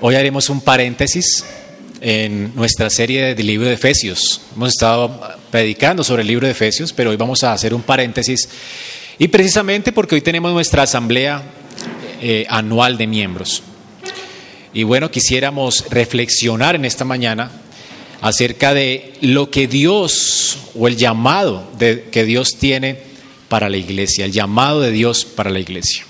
Hoy haremos un paréntesis en nuestra serie del libro de Efesios. Hemos estado predicando sobre el libro de Efesios, pero hoy vamos a hacer un paréntesis. Y precisamente porque hoy tenemos nuestra asamblea eh, anual de miembros. Y bueno, quisiéramos reflexionar en esta mañana acerca de lo que Dios o el llamado que Dios tiene para la iglesia, el llamado de Dios para la iglesia.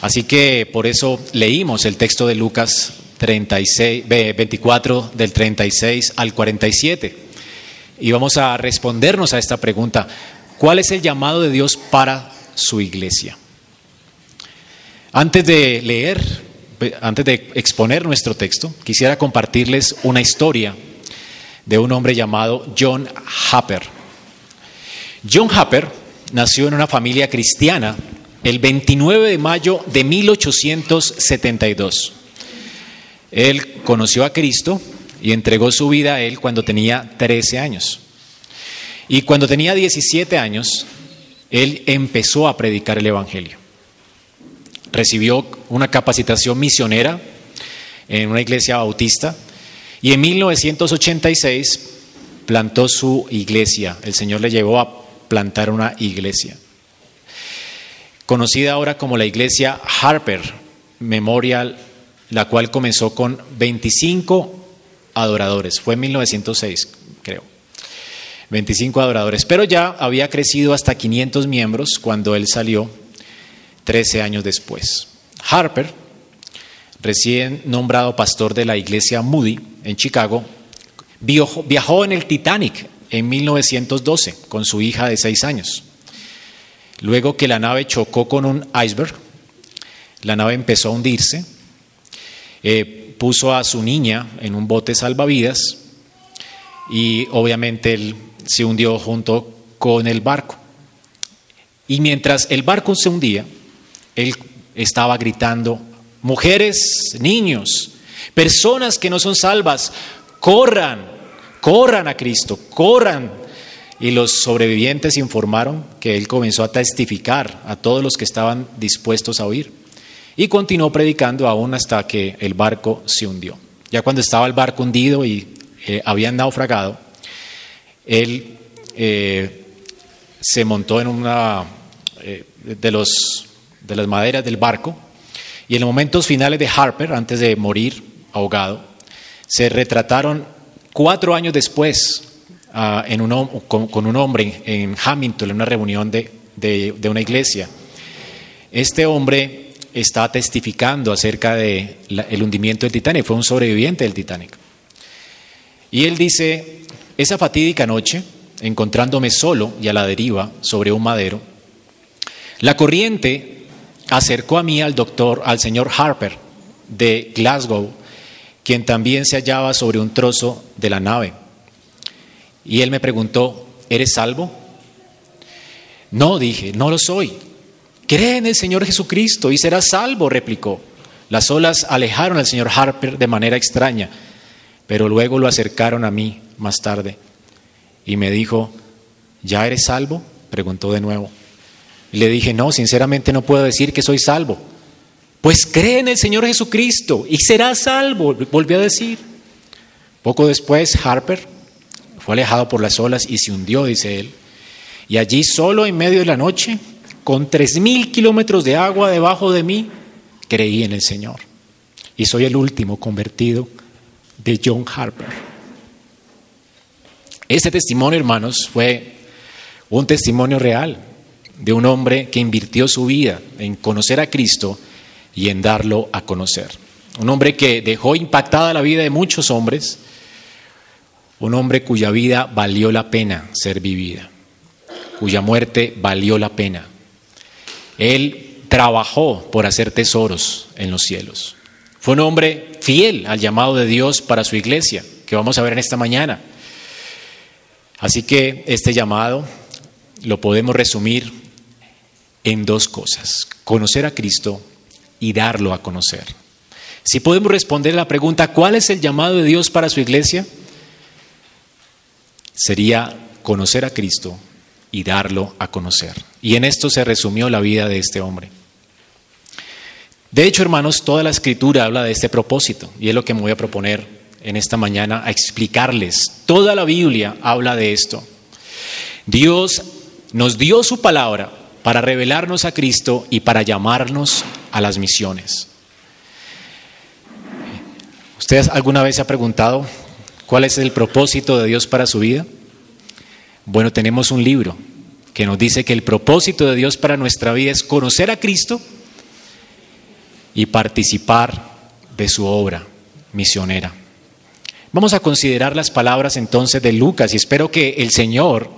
Así que por eso leímos el texto de Lucas 36, 24 del 36 al 47. Y vamos a respondernos a esta pregunta. ¿Cuál es el llamado de Dios para su iglesia? Antes de leer, antes de exponer nuestro texto, quisiera compartirles una historia de un hombre llamado John Happer. John Happer nació en una familia cristiana el 29 de mayo de 1872. Él conoció a Cristo y entregó su vida a Él cuando tenía 13 años. Y cuando tenía 17 años, Él empezó a predicar el Evangelio. Recibió una capacitación misionera en una iglesia bautista y en 1986 plantó su iglesia. El Señor le llevó a plantar una iglesia conocida ahora como la iglesia Harper Memorial, la cual comenzó con 25 adoradores. Fue en 1906, creo. 25 adoradores, pero ya había crecido hasta 500 miembros cuando él salió 13 años después. Harper, recién nombrado pastor de la iglesia Moody en Chicago, viajó en el Titanic en 1912 con su hija de 6 años. Luego que la nave chocó con un iceberg, la nave empezó a hundirse, eh, puso a su niña en un bote salvavidas y obviamente él se hundió junto con el barco. Y mientras el barco se hundía, él estaba gritando, mujeres, niños, personas que no son salvas, corran, corran a Cristo, corran y los sobrevivientes informaron que él comenzó a testificar a todos los que estaban dispuestos a oír. Y continuó predicando aún hasta que el barco se hundió. Ya cuando estaba el barco hundido y eh, habían naufragado, él eh, se montó en una eh, de, las maderas del barco y en los momentos finales de Harper, antes de morir ahogado, se retrataron cuatro años después Ah, en un, con, un hombre en Hamilton, en una reunión de, de, una iglesia. Este hombre está testificando acerca del el hundimiento del Titanic, fue un sobreviviente del Titanic. Y él dice, esa fatídica noche, encontrándome solo y a la deriva sobre un madero, la corriente acercó a mí al doctor, al señor Harper de Glasgow, quien también se hallaba sobre un trozo de la nave. Y él me preguntó, ¿eres salvo? No, dije, no lo soy. Cree en el Señor Jesucristo y serás salvo, replicó. Las olas alejaron al señor Harper de manera extraña, pero luego lo acercaron a mí más tarde y me dijo, ¿ya eres salvo? Preguntó de nuevo. Le dije, no, sinceramente no puedo decir que soy salvo. Pues cree en el Señor Jesucristo y serás salvo, volvió a decir. Poco después, Harper fue alejado por las olas y se hundió, dice él. Y allí solo en medio de la noche, con tres mil kilómetros de agua debajo de mí, creí en el Señor. Y soy el último convertido de John Harper. Ese testimonio, hermanos, fue un testimonio real de un hombre que invirtió su vida en conocer a Cristo y en darlo a conocer. Un hombre que dejó impactada la vida de muchos hombres un hombre cuya vida valió la pena ser vivida, cuya muerte valió la pena. Él trabajó por hacer tesoros en los cielos. Fue un hombre fiel al llamado de Dios para su iglesia, que vamos a ver en esta mañana. Así que este llamado lo podemos resumir en dos cosas, conocer a Cristo y darlo a conocer. Si podemos responder la pregunta, ¿cuál es el llamado de Dios para su iglesia? Sería conocer a Cristo y darlo a conocer. Y en esto se resumió la vida de este hombre. De hecho, hermanos, toda la escritura habla de este propósito y es lo que me voy a proponer en esta mañana a explicarles. Toda la Biblia habla de esto. Dios nos dio su palabra para revelarnos a Cristo y para llamarnos a las misiones. ¿Usted alguna vez se ha preguntado cuál es el propósito de Dios para su vida? Bueno, tenemos un libro que nos dice que el propósito de Dios para nuestra vida es conocer a Cristo y participar de su obra misionera. Vamos a considerar las palabras entonces de Lucas y espero que el Señor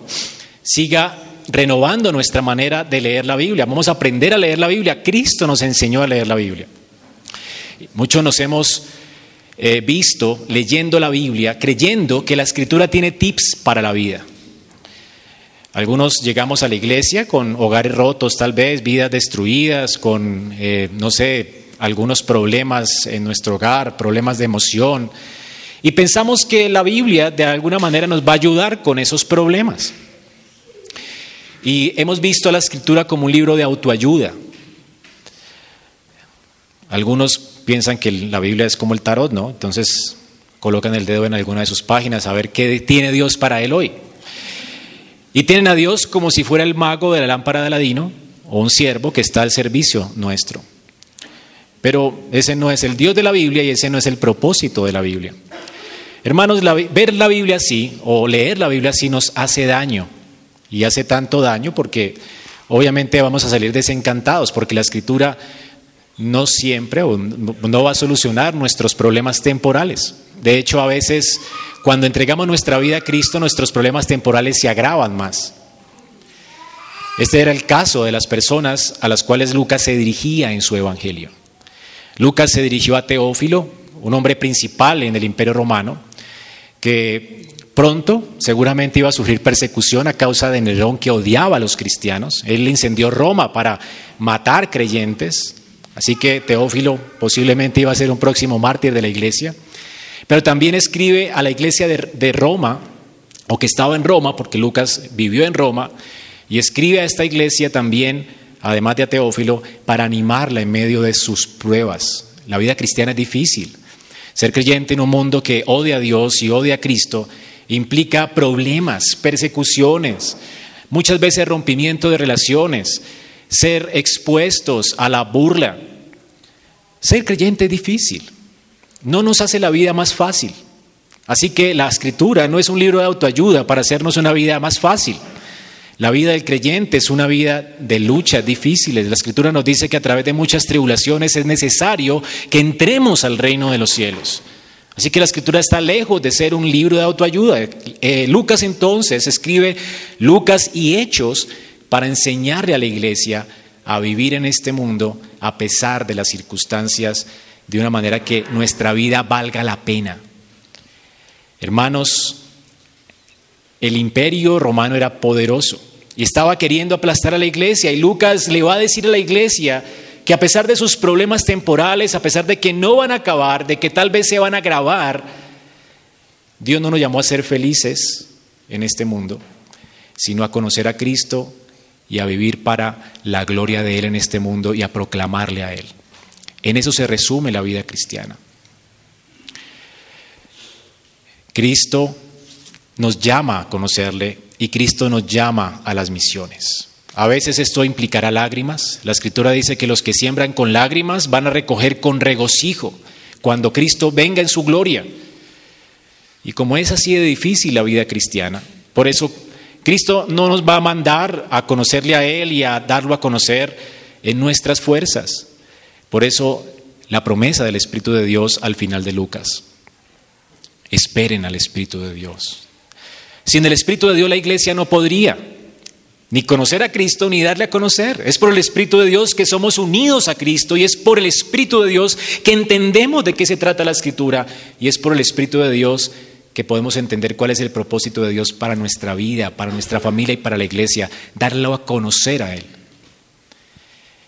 siga renovando nuestra manera de leer la Biblia. Vamos a aprender a leer la Biblia. Cristo nos enseñó a leer la Biblia. Muchos nos hemos eh, visto leyendo la Biblia creyendo que la escritura tiene tips para la vida. Algunos llegamos a la iglesia con hogares rotos, tal vez, vidas destruidas, con, eh, no sé, algunos problemas en nuestro hogar, problemas de emoción. Y pensamos que la Biblia de alguna manera nos va a ayudar con esos problemas. Y hemos visto a la escritura como un libro de autoayuda. Algunos piensan que la Biblia es como el tarot, ¿no? Entonces colocan el dedo en alguna de sus páginas a ver qué tiene Dios para él hoy. Y tienen a Dios como si fuera el mago de la lámpara de Aladino o un siervo que está al servicio nuestro. Pero ese no es el Dios de la Biblia y ese no es el propósito de la Biblia. Hermanos, ver la Biblia así o leer la Biblia así nos hace daño. Y hace tanto daño porque obviamente vamos a salir desencantados porque la escritura no siempre o no va a solucionar nuestros problemas temporales. De hecho, a veces cuando entregamos nuestra vida a Cristo, nuestros problemas temporales se agravan más. Este era el caso de las personas a las cuales Lucas se dirigía en su evangelio. Lucas se dirigió a Teófilo, un hombre principal en el imperio romano, que pronto seguramente iba a sufrir persecución a causa de Nerón que odiaba a los cristianos. Él incendió Roma para matar creyentes, así que Teófilo posiblemente iba a ser un próximo mártir de la iglesia. Pero también escribe a la iglesia de, Roma, o que estaba en Roma, porque Lucas vivió en Roma, y escribe a esta iglesia también, además de a Teófilo, para animarla en medio de sus pruebas. La vida cristiana es difícil. Ser creyente en un mundo que odia a Dios y odia a Cristo implica problemas, persecuciones, muchas veces rompimiento de relaciones, ser expuestos a la burla. Ser creyente es difícil, no nos hace la vida más fácil. Así que la escritura no es un libro de autoayuda para hacernos una vida más fácil. La vida del creyente es una vida de luchas difíciles. La escritura nos dice que a través de muchas tribulaciones es necesario que entremos al reino de los cielos. Así que la escritura está lejos de ser un libro de autoayuda. Eh, Lucas entonces escribe Lucas y Hechos para enseñarle a la iglesia a vivir en este mundo a pesar de las circunstancias de una manera que nuestra vida valga la pena. Hermanos, el imperio romano era poderoso y estaba queriendo aplastar a la iglesia y Lucas le va a decir a la iglesia que a pesar de sus problemas temporales, a pesar de que no van a acabar, de que tal vez se van a agravar, Dios no nos llamó a ser felices en este mundo, sino a conocer a Cristo y a vivir para la gloria de Él en este mundo y a proclamarle a Él. En eso se resume la vida cristiana. Cristo nos llama a conocerle y Cristo nos llama a las misiones. A veces esto implicará lágrimas. La escritura dice que los que siembran con lágrimas van a recoger con regocijo cuando Cristo venga en su gloria. Y como es así de difícil la vida cristiana, por eso Cristo no nos va a mandar a conocerle a Él y a darlo a conocer en nuestras fuerzas. Por eso la promesa del Espíritu de Dios al final de Lucas. Esperen al Espíritu de Dios. Sin el Espíritu de Dios la iglesia no podría ni conocer a Cristo ni darle a conocer. Es por el Espíritu de Dios que somos unidos a Cristo y es por el Espíritu de Dios que entendemos de qué se trata la Escritura y es por el Espíritu de Dios que podemos entender cuál es el propósito de Dios para nuestra vida, para nuestra familia y para la iglesia, darlo a conocer a Él.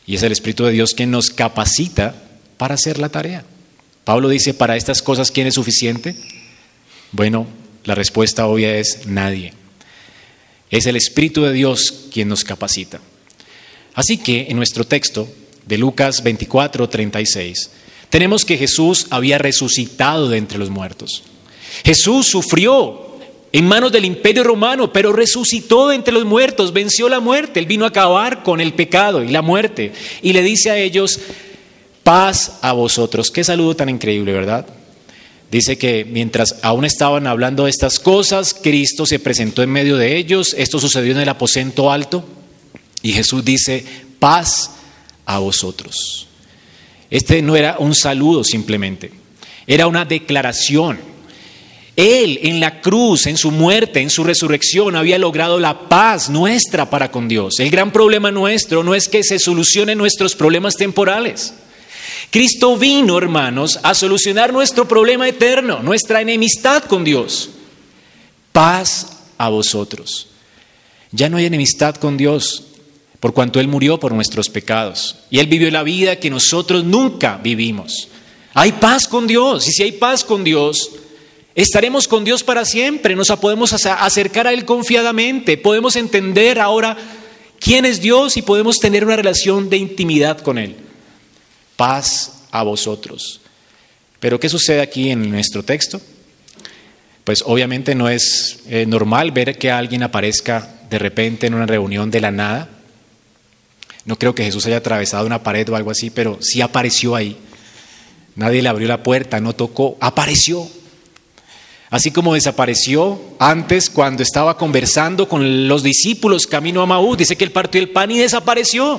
Y es el Espíritu de Dios quien nos capacita para hacer la tarea. Pablo dice, para estas cosas, ¿quién es suficiente? Bueno, la respuesta obvia es nadie. Es el Espíritu de Dios quien nos capacita. Así que en nuestro texto de Lucas 24, 36, tenemos que Jesús había resucitado de entre los muertos. Jesús sufrió en manos del imperio romano, pero resucitó entre los muertos, venció la muerte, él vino a acabar con el pecado y la muerte. Y le dice a ellos, paz a vosotros. Qué saludo tan increíble, ¿verdad? Dice que mientras aún estaban hablando de estas cosas, Cristo se presentó en medio de ellos, esto sucedió en el aposento alto, y Jesús dice, paz a vosotros. Este no era un saludo simplemente, era una declaración él en la cruz, en su muerte, en su resurrección, había logrado la paz nuestra para con Dios. El gran problema nuestro no es que se solucionen nuestros problemas temporales. Cristo vino, hermanos, a solucionar nuestro problema eterno, nuestra enemistad con Dios. Paz a vosotros. Ya no hay enemistad con Dios, por cuanto Él murió por nuestros pecados. Y Él vivió la vida que nosotros nunca vivimos. Hay paz con Dios. Y si hay paz con Dios, Estaremos con Dios para siempre, nos podemos acercar a Él confiadamente, podemos entender ahora quién es Dios y podemos tener una relación de intimidad con Él. Paz a vosotros. Pero ¿qué sucede aquí en nuestro texto? Pues obviamente no es eh, normal ver que alguien aparezca de repente en una reunión de la nada. No creo que Jesús haya atravesado una pared o algo así, pero sí apareció ahí. Nadie le abrió la puerta, no tocó, apareció. Así como desapareció antes cuando estaba conversando con los discípulos camino a Maús, dice que él partió el pan y desapareció.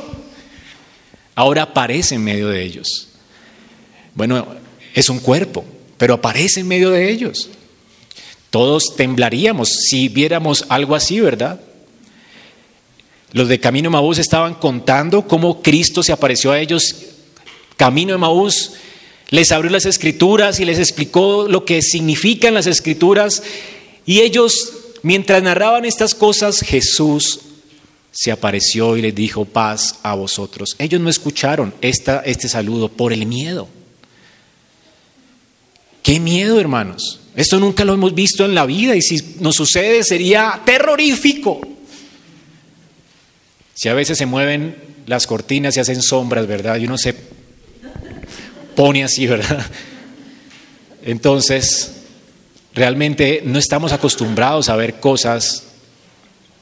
Ahora aparece en medio de ellos. Bueno, es un cuerpo, pero aparece en medio de ellos. Todos temblaríamos si viéramos algo así, ¿verdad? Los de Camino a Maús estaban contando cómo Cristo se apareció a ellos. Camino a Maús les abrió las escrituras y les explicó lo que significan las escrituras. Y ellos, mientras narraban estas cosas, Jesús se apareció y les dijo paz a vosotros. Ellos no escucharon esta, este saludo por el miedo. ¿Qué miedo, hermanos? Esto nunca lo hemos visto en la vida y si nos sucede sería terrorífico. Si a veces se mueven las cortinas y hacen sombras, ¿verdad? Y uno se pone así, ¿verdad? Entonces, realmente no estamos acostumbrados a ver cosas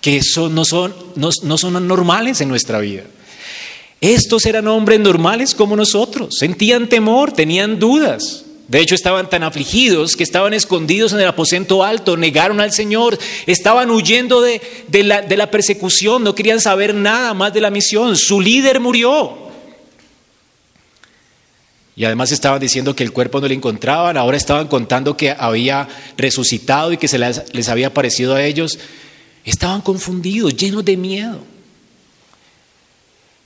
que son, no, son, no, son normales en nuestra vida. Estos eran hombres normales como nosotros, sentían temor, tenían dudas. De hecho, estaban tan afligidos que estaban escondidos en el aposento alto, negaron al Señor, estaban huyendo de la persecución, no querían saber nada más de la misión. Su líder murió, y además estaban diciendo que el cuerpo no le encontraban, ahora estaban contando que había resucitado y que se les, había aparecido a ellos. Estaban confundidos, llenos de miedo.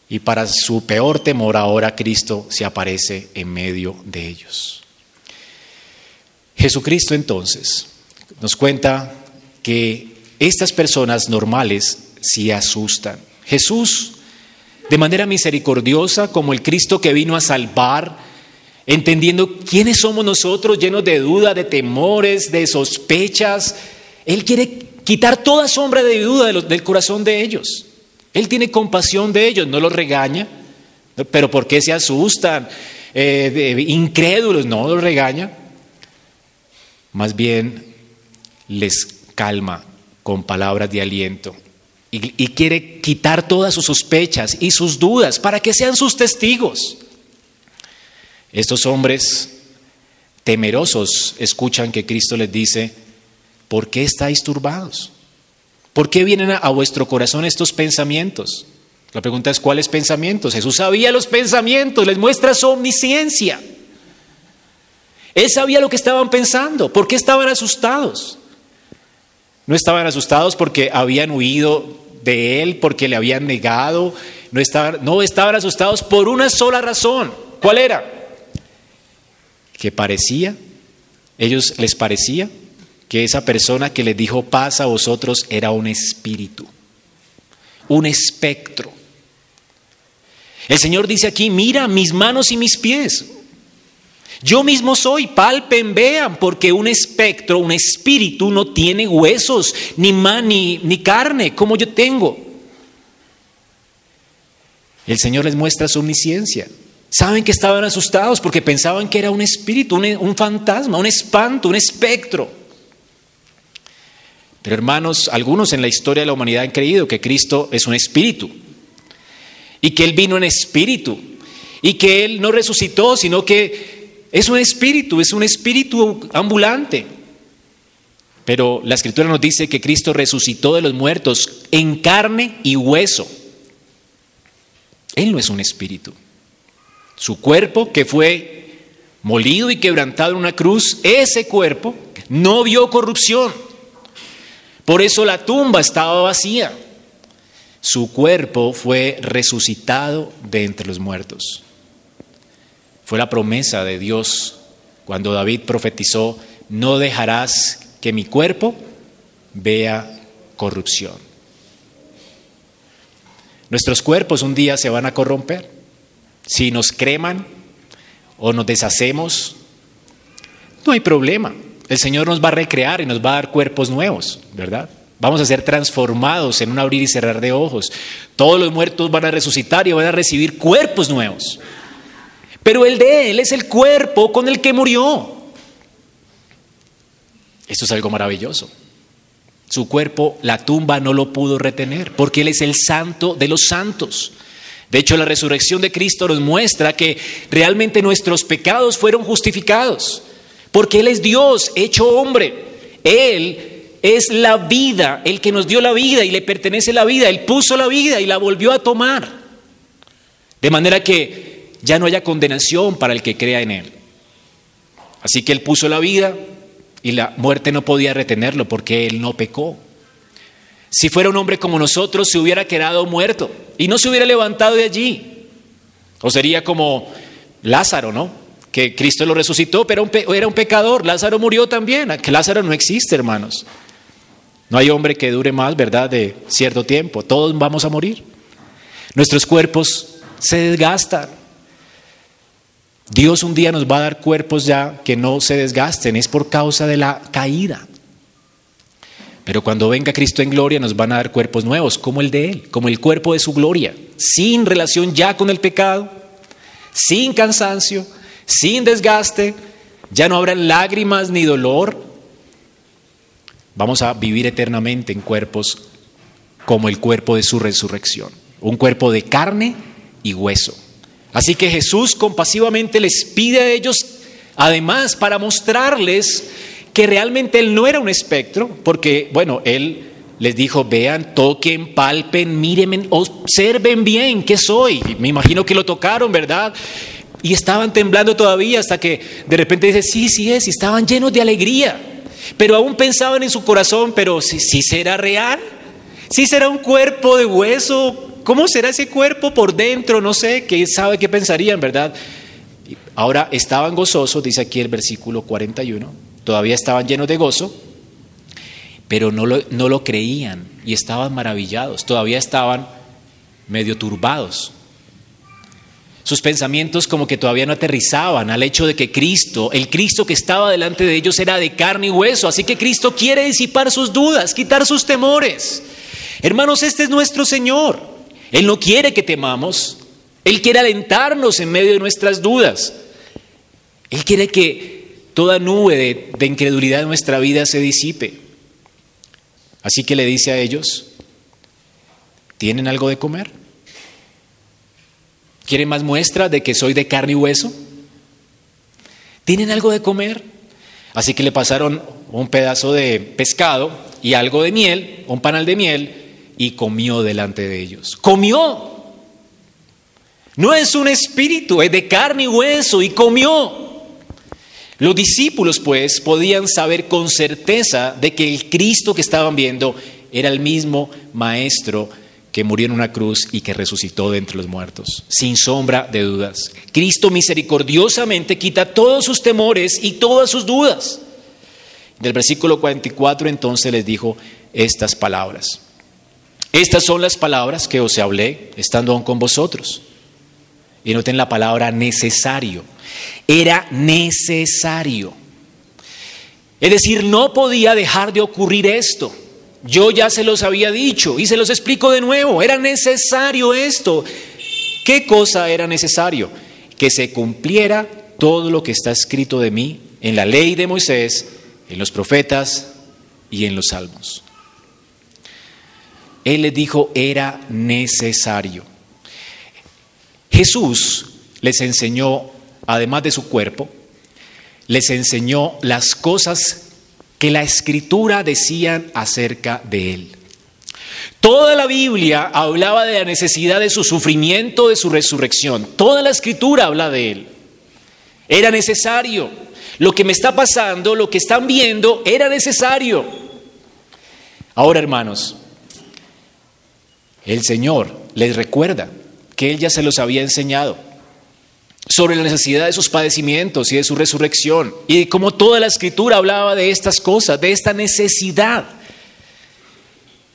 Y para su peor temor ahora Cristo se aparece en medio de ellos. Jesucristo entonces nos cuenta que estas personas normales se asustan. Jesús, de manera misericordiosa, como el Cristo que vino a salvar, entendiendo quiénes somos nosotros, llenos de dudas, de temores, de sospechas. Él quiere quitar toda sombra de duda del corazón de ellos. Él tiene compasión de ellos, no los regaña, pero ¿por qué se asustan? Eh, incrédulos, no los regaña. Más bien les calma con palabras de aliento y quiere quitar todas sus sospechas y sus dudas para que sean sus testigos. Estos hombres temerosos escuchan que Cristo les dice, ¿por qué estáis turbados? ¿Por qué vienen a, vuestro corazón estos pensamientos? La pregunta es, ¿cuáles pensamientos? Jesús sabía los pensamientos, les muestra su omnisciencia. Él sabía lo que estaban pensando. ¿Por qué estaban asustados? No estaban asustados porque habían huido de Él, porque le habían negado. No estaban, no estaban asustados por una sola razón. ¿Cuál era? Que parecía, ellos les parecía que esa persona que les dijo paz a vosotros era un espíritu, un espectro. El Señor dice aquí, mira mis manos y mis pies. Yo mismo soy, palpen, vean, porque un espectro, un espíritu no tiene huesos, ni, man, ni, ni carne, como yo tengo. El Señor les muestra su omnisciencia. Saben que estaban asustados porque pensaban que era un espíritu, un, fantasma, un espanto, un espectro. Pero hermanos, algunos en la historia de la humanidad han creído que Cristo es un espíritu y que Él vino en espíritu y que Él no resucitó, sino que es un espíritu, es un espíritu ambulante. Pero la escritura nos dice que Cristo resucitó de los muertos en carne y hueso. Él no es un espíritu. Su cuerpo que fue molido y quebrantado en una cruz, ese cuerpo no vio corrupción. Por eso la tumba estaba vacía. Su cuerpo fue resucitado de entre los muertos. Fue la promesa de Dios cuando David profetizó, no dejarás que mi cuerpo vea corrupción. Nuestros cuerpos un día se van a corromper. Si nos creman o nos deshacemos, no hay problema. El Señor nos va a recrear y nos va a dar cuerpos nuevos, ¿verdad? Vamos a ser transformados en un abrir y cerrar de ojos. Todos los muertos van a resucitar y van a recibir cuerpos nuevos. Pero el de Él es el cuerpo con el que murió. Esto es algo maravilloso. Su cuerpo, la tumba no lo pudo retener, porque Él es el santo de los santos. De hecho, la resurrección de Cristo nos muestra que realmente nuestros pecados fueron justificados, porque Él es Dios hecho hombre. Él es la vida, el que nos dio la vida y le pertenece la vida. Él puso la vida y la volvió a tomar. De manera que ya no haya condenación para el que crea en Él. Así que Él puso la vida y la muerte no podía retenerlo porque Él no pecó. Si fuera un hombre como nosotros, se hubiera quedado muerto y no se hubiera levantado de allí. O sería como Lázaro, ¿no? Que Cristo lo resucitó, pero era un pecador. Lázaro murió también. Que Lázaro no existe, hermanos. No hay hombre que dure más, ¿verdad?, de cierto tiempo. Todos vamos a morir. Nuestros cuerpos se desgastan. Dios un día nos va a dar cuerpos ya que no se desgasten. Es por causa de la caída. Pero cuando venga Cristo en gloria nos van a dar cuerpos nuevos, como el de Él, como el cuerpo de su gloria, sin relación ya con el pecado, sin cansancio, sin desgaste, ya no habrá lágrimas ni dolor, Vamos a vivir eternamente en cuerpos como el cuerpo de su resurrección, un cuerpo de carne y hueso. Así que Jesús compasivamente les pide a ellos, además, para mostrarles que realmente Él no era un espectro, porque, bueno, Él les dijo, vean, toquen, palpen, mírenme, observen bien qué soy. Me imagino que lo tocaron, ¿verdad? Y estaban temblando todavía hasta que de repente dice, sí, sí es, y estaban llenos de alegría. Pero aún pensaban en su corazón, pero si, será real, si será un cuerpo de hueso, ¿cómo será ese cuerpo por dentro? No sé, ¿qué sabe qué pensarían, verdad? Ahora estaban gozosos, dice aquí el versículo 41, todavía estaban llenos de gozo, pero no lo, no lo creían y estaban maravillados, todavía estaban medio turbados. Sus pensamientos como que todavía no aterrizaban al hecho de que Cristo, el Cristo que estaba delante de ellos era de carne y hueso. Así que Cristo quiere disipar sus dudas, quitar sus temores. Hermanos, este es nuestro Señor. Él no quiere que temamos. Él quiere alentarnos en medio de nuestras dudas. Él quiere que toda nube de, incredulidad en nuestra vida se disipe. Así que le dice a ellos, ¿tienen algo de comer? ¿Quieren más muestras de que soy de carne y hueso? ¿Tienen algo de comer? Así que le pasaron un pedazo de pescado y algo de miel, un panal de miel, y comió delante de ellos. Comió. No es un espíritu, es de carne y hueso, y comió. Los discípulos, pues, podían saber con certeza de que el Cristo que estaban viendo era el mismo Maestro que murió en una cruz y que resucitó de entre los muertos, sin sombra de dudas. Cristo misericordiosamente quita todos sus temores y todas sus dudas. Del versículo 44 entonces les dijo estas palabras. Estas son las palabras que os hablé estando aún con vosotros. Y noten la palabra necesario. Era necesario. Es decir, no podía dejar de ocurrir esto. Yo ya se los había dicho y se los explico de nuevo. Era necesario esto. ¿Qué cosa era necesario? Que se cumpliera todo lo que está escrito de mí en la ley de Moisés, en los profetas y en los salmos. Él les dijo, era necesario. Jesús les enseñó, además de su cuerpo, les enseñó las cosas que la escritura decían acerca de él. Toda la Biblia hablaba de la necesidad de su sufrimiento, de su resurrección. Toda la escritura habla de él. Era necesario. Lo que me está pasando, lo que están viendo, era necesario. Ahora, hermanos, el Señor les recuerda que Él ya se los había enseñado sobre la necesidad de sus padecimientos y de su resurrección, y como toda la escritura hablaba de estas cosas, de esta necesidad.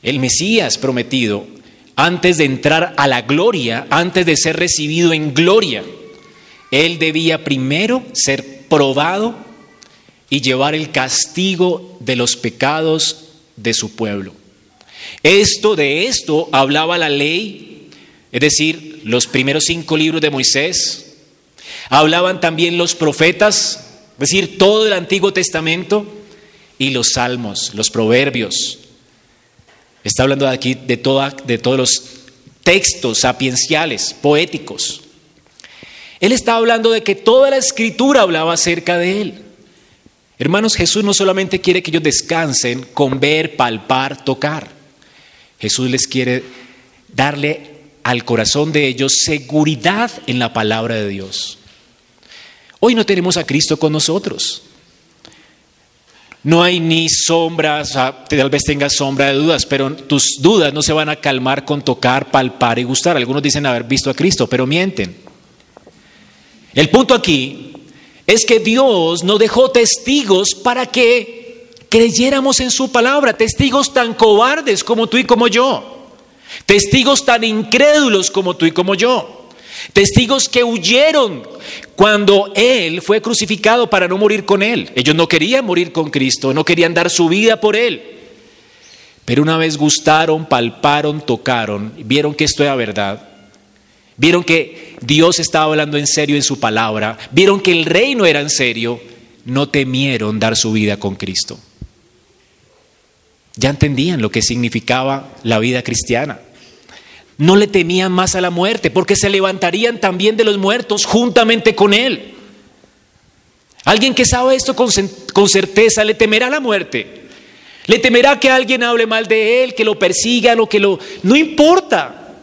El Mesías prometido, antes de entrar a la gloria, antes de ser recibido en gloria, él debía primero ser probado y llevar el castigo de los pecados de su pueblo. Esto de esto hablaba la ley, es decir, los primeros cinco libros de Moisés, Hablaban también los profetas, es decir, todo el Antiguo Testamento y los salmos, los proverbios. Está hablando aquí de, de todos los textos sapienciales, poéticos. Él está hablando de que toda la escritura hablaba acerca de él. Hermanos, Jesús no solamente quiere que ellos descansen con ver, palpar, tocar. Jesús les quiere darle al corazón de ellos seguridad en la palabra de Dios. Hoy no tenemos a Cristo con nosotros. No hay ni sombras, tal vez tengas sombra de dudas, pero tus dudas no se van a calmar con tocar, palpar y gustar. Algunos dicen haber visto a Cristo, pero mienten. El punto aquí es que Dios nos dejó testigos para que creyéramos en su palabra, testigos tan cobardes como tú y como yo, testigos tan incrédulos como tú y como yo. Testigos que huyeron cuando Él fue crucificado para no morir con Él. Ellos no querían morir con Cristo, no querían dar su vida por Él. Pero una vez gustaron, palparon, tocaron, vieron que esto era verdad, vieron que Dios estaba hablando en serio en su palabra, vieron que el reino era en serio, no temieron dar su vida con Cristo. Ya entendían lo que significaba la vida cristiana no le temían más a la muerte, porque se levantarían también de los muertos juntamente con él. Alguien que sabe esto con, certeza le temerá la muerte. Le temerá que alguien hable mal de él, que lo persiga, o que lo... No importa.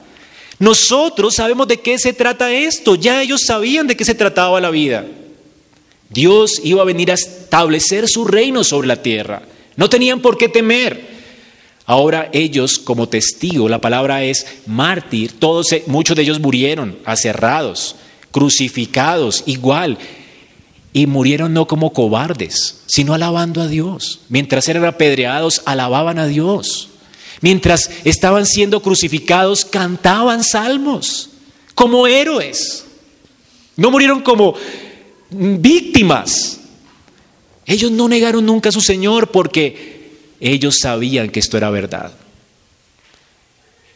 Nosotros sabemos de qué se trata esto. Ya ellos sabían de qué se trataba la vida. Dios iba a venir a establecer su reino sobre la tierra. No tenían por qué temer. Ahora ellos como testigo, la palabra es mártir, todos, muchos de ellos murieron aserrados, crucificados, igual. Y murieron no como cobardes, sino alabando a Dios. Mientras eran apedreados, alababan a Dios. Mientras estaban siendo crucificados, cantaban salmos como héroes. No murieron como víctimas. Ellos no negaron nunca a su Señor porque ellos sabían que esto era verdad.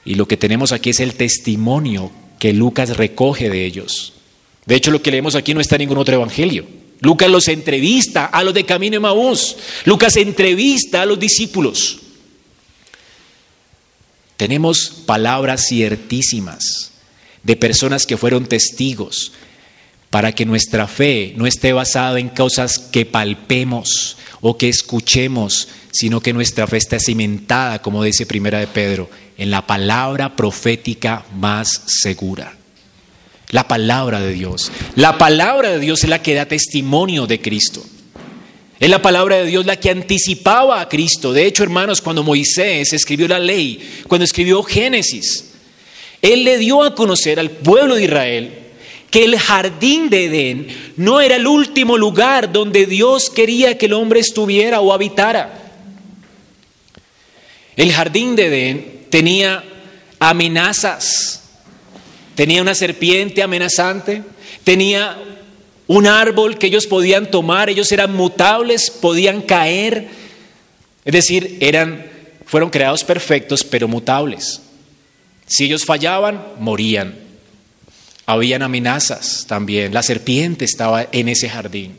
Y lo que tenemos aquí es el testimonio que Lucas recoge de ellos. De hecho, lo que leemos aquí no está en ningún otro evangelio. Lucas los entrevista a los de Camino de Maús. Lucas entrevista a los discípulos. Tenemos palabras ciertísimas de personas que fueron testigos para que nuestra fe no esté basada en cosas que palpemos o que escuchemos, sino que nuestra fe está cimentada, como dice Primera de Pedro, en la palabra profética más segura. La palabra de Dios. La palabra de Dios es la que da testimonio de Cristo. Es la palabra de Dios la que anticipaba a Cristo. De hecho, hermanos, cuando Moisés escribió la ley, cuando escribió Génesis, él le dio a conocer al pueblo de Israel que el jardín de Edén no era el último lugar donde Dios quería que el hombre estuviera o habitara. El jardín de Edén tenía amenazas, tenía una serpiente amenazante, tenía un árbol que ellos podían tomar, ellos eran mutables, podían caer, es decir, eran fueron creados perfectos pero mutables. Si ellos fallaban, morían. Habían amenazas también. La serpiente estaba en ese jardín.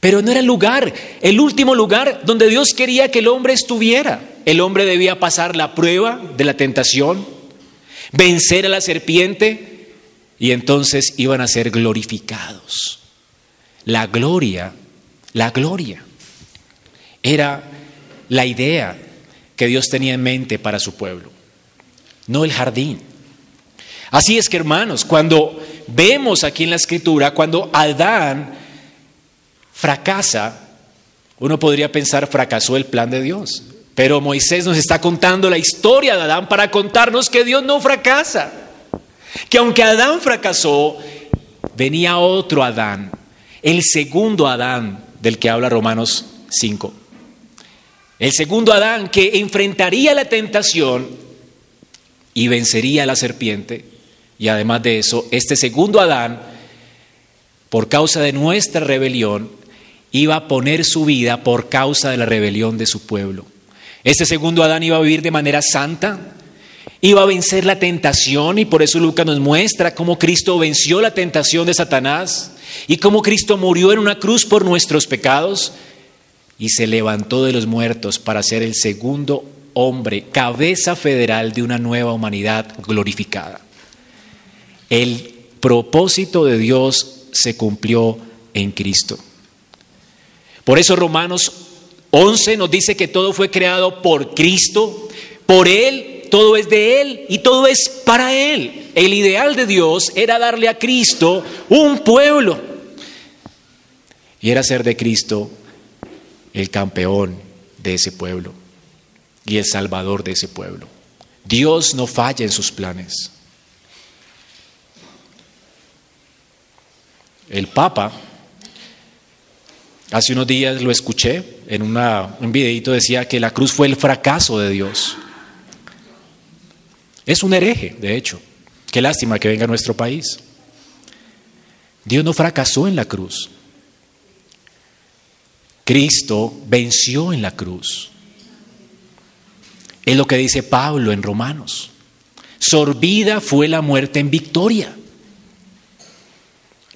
Pero no era el lugar, el último lugar donde Dios quería que el hombre estuviera. El hombre debía pasar la prueba de la tentación, vencer a la serpiente y entonces iban a ser glorificados. La gloria, la gloria, era la idea que Dios tenía en mente para su pueblo, no el jardín. Así es que hermanos, cuando vemos aquí en la escritura, cuando Adán fracasa, uno podría pensar fracasó el plan de Dios. Pero Moisés nos está contando la historia de Adán para contarnos que Dios no fracasa. Que aunque Adán fracasó, venía otro Adán, el segundo Adán del que habla Romanos 5. El segundo Adán que enfrentaría la tentación y vencería a la serpiente. Y además de eso, este segundo Adán, por causa de nuestra rebelión, iba a poner su vida por causa de la rebelión de su pueblo. Este segundo Adán iba a vivir de manera santa, iba a vencer la tentación y por eso Lucas nos muestra cómo Cristo venció la tentación de Satanás y cómo Cristo murió en una cruz por nuestros pecados y se levantó de los muertos para ser el segundo hombre, cabeza federal de una nueva humanidad glorificada. El propósito de Dios se cumplió en Cristo. Por eso Romanos 11 nos dice que todo fue creado por Cristo, por Él, todo es de Él y todo es para Él. El ideal de Dios era darle a Cristo un pueblo. Y era ser de Cristo el campeón de ese pueblo y el salvador de ese pueblo. Dios no falla en sus planes. El Papa Hace unos días lo escuché en un videito, decía que la cruz fue el fracaso de Dios. Es un hereje, de hecho. Qué lástima que venga a nuestro país. Dios no fracasó en la cruz. Cristo venció en la cruz. Es lo que dice Pablo en Romanos. Sorbida fue la muerte en victoria.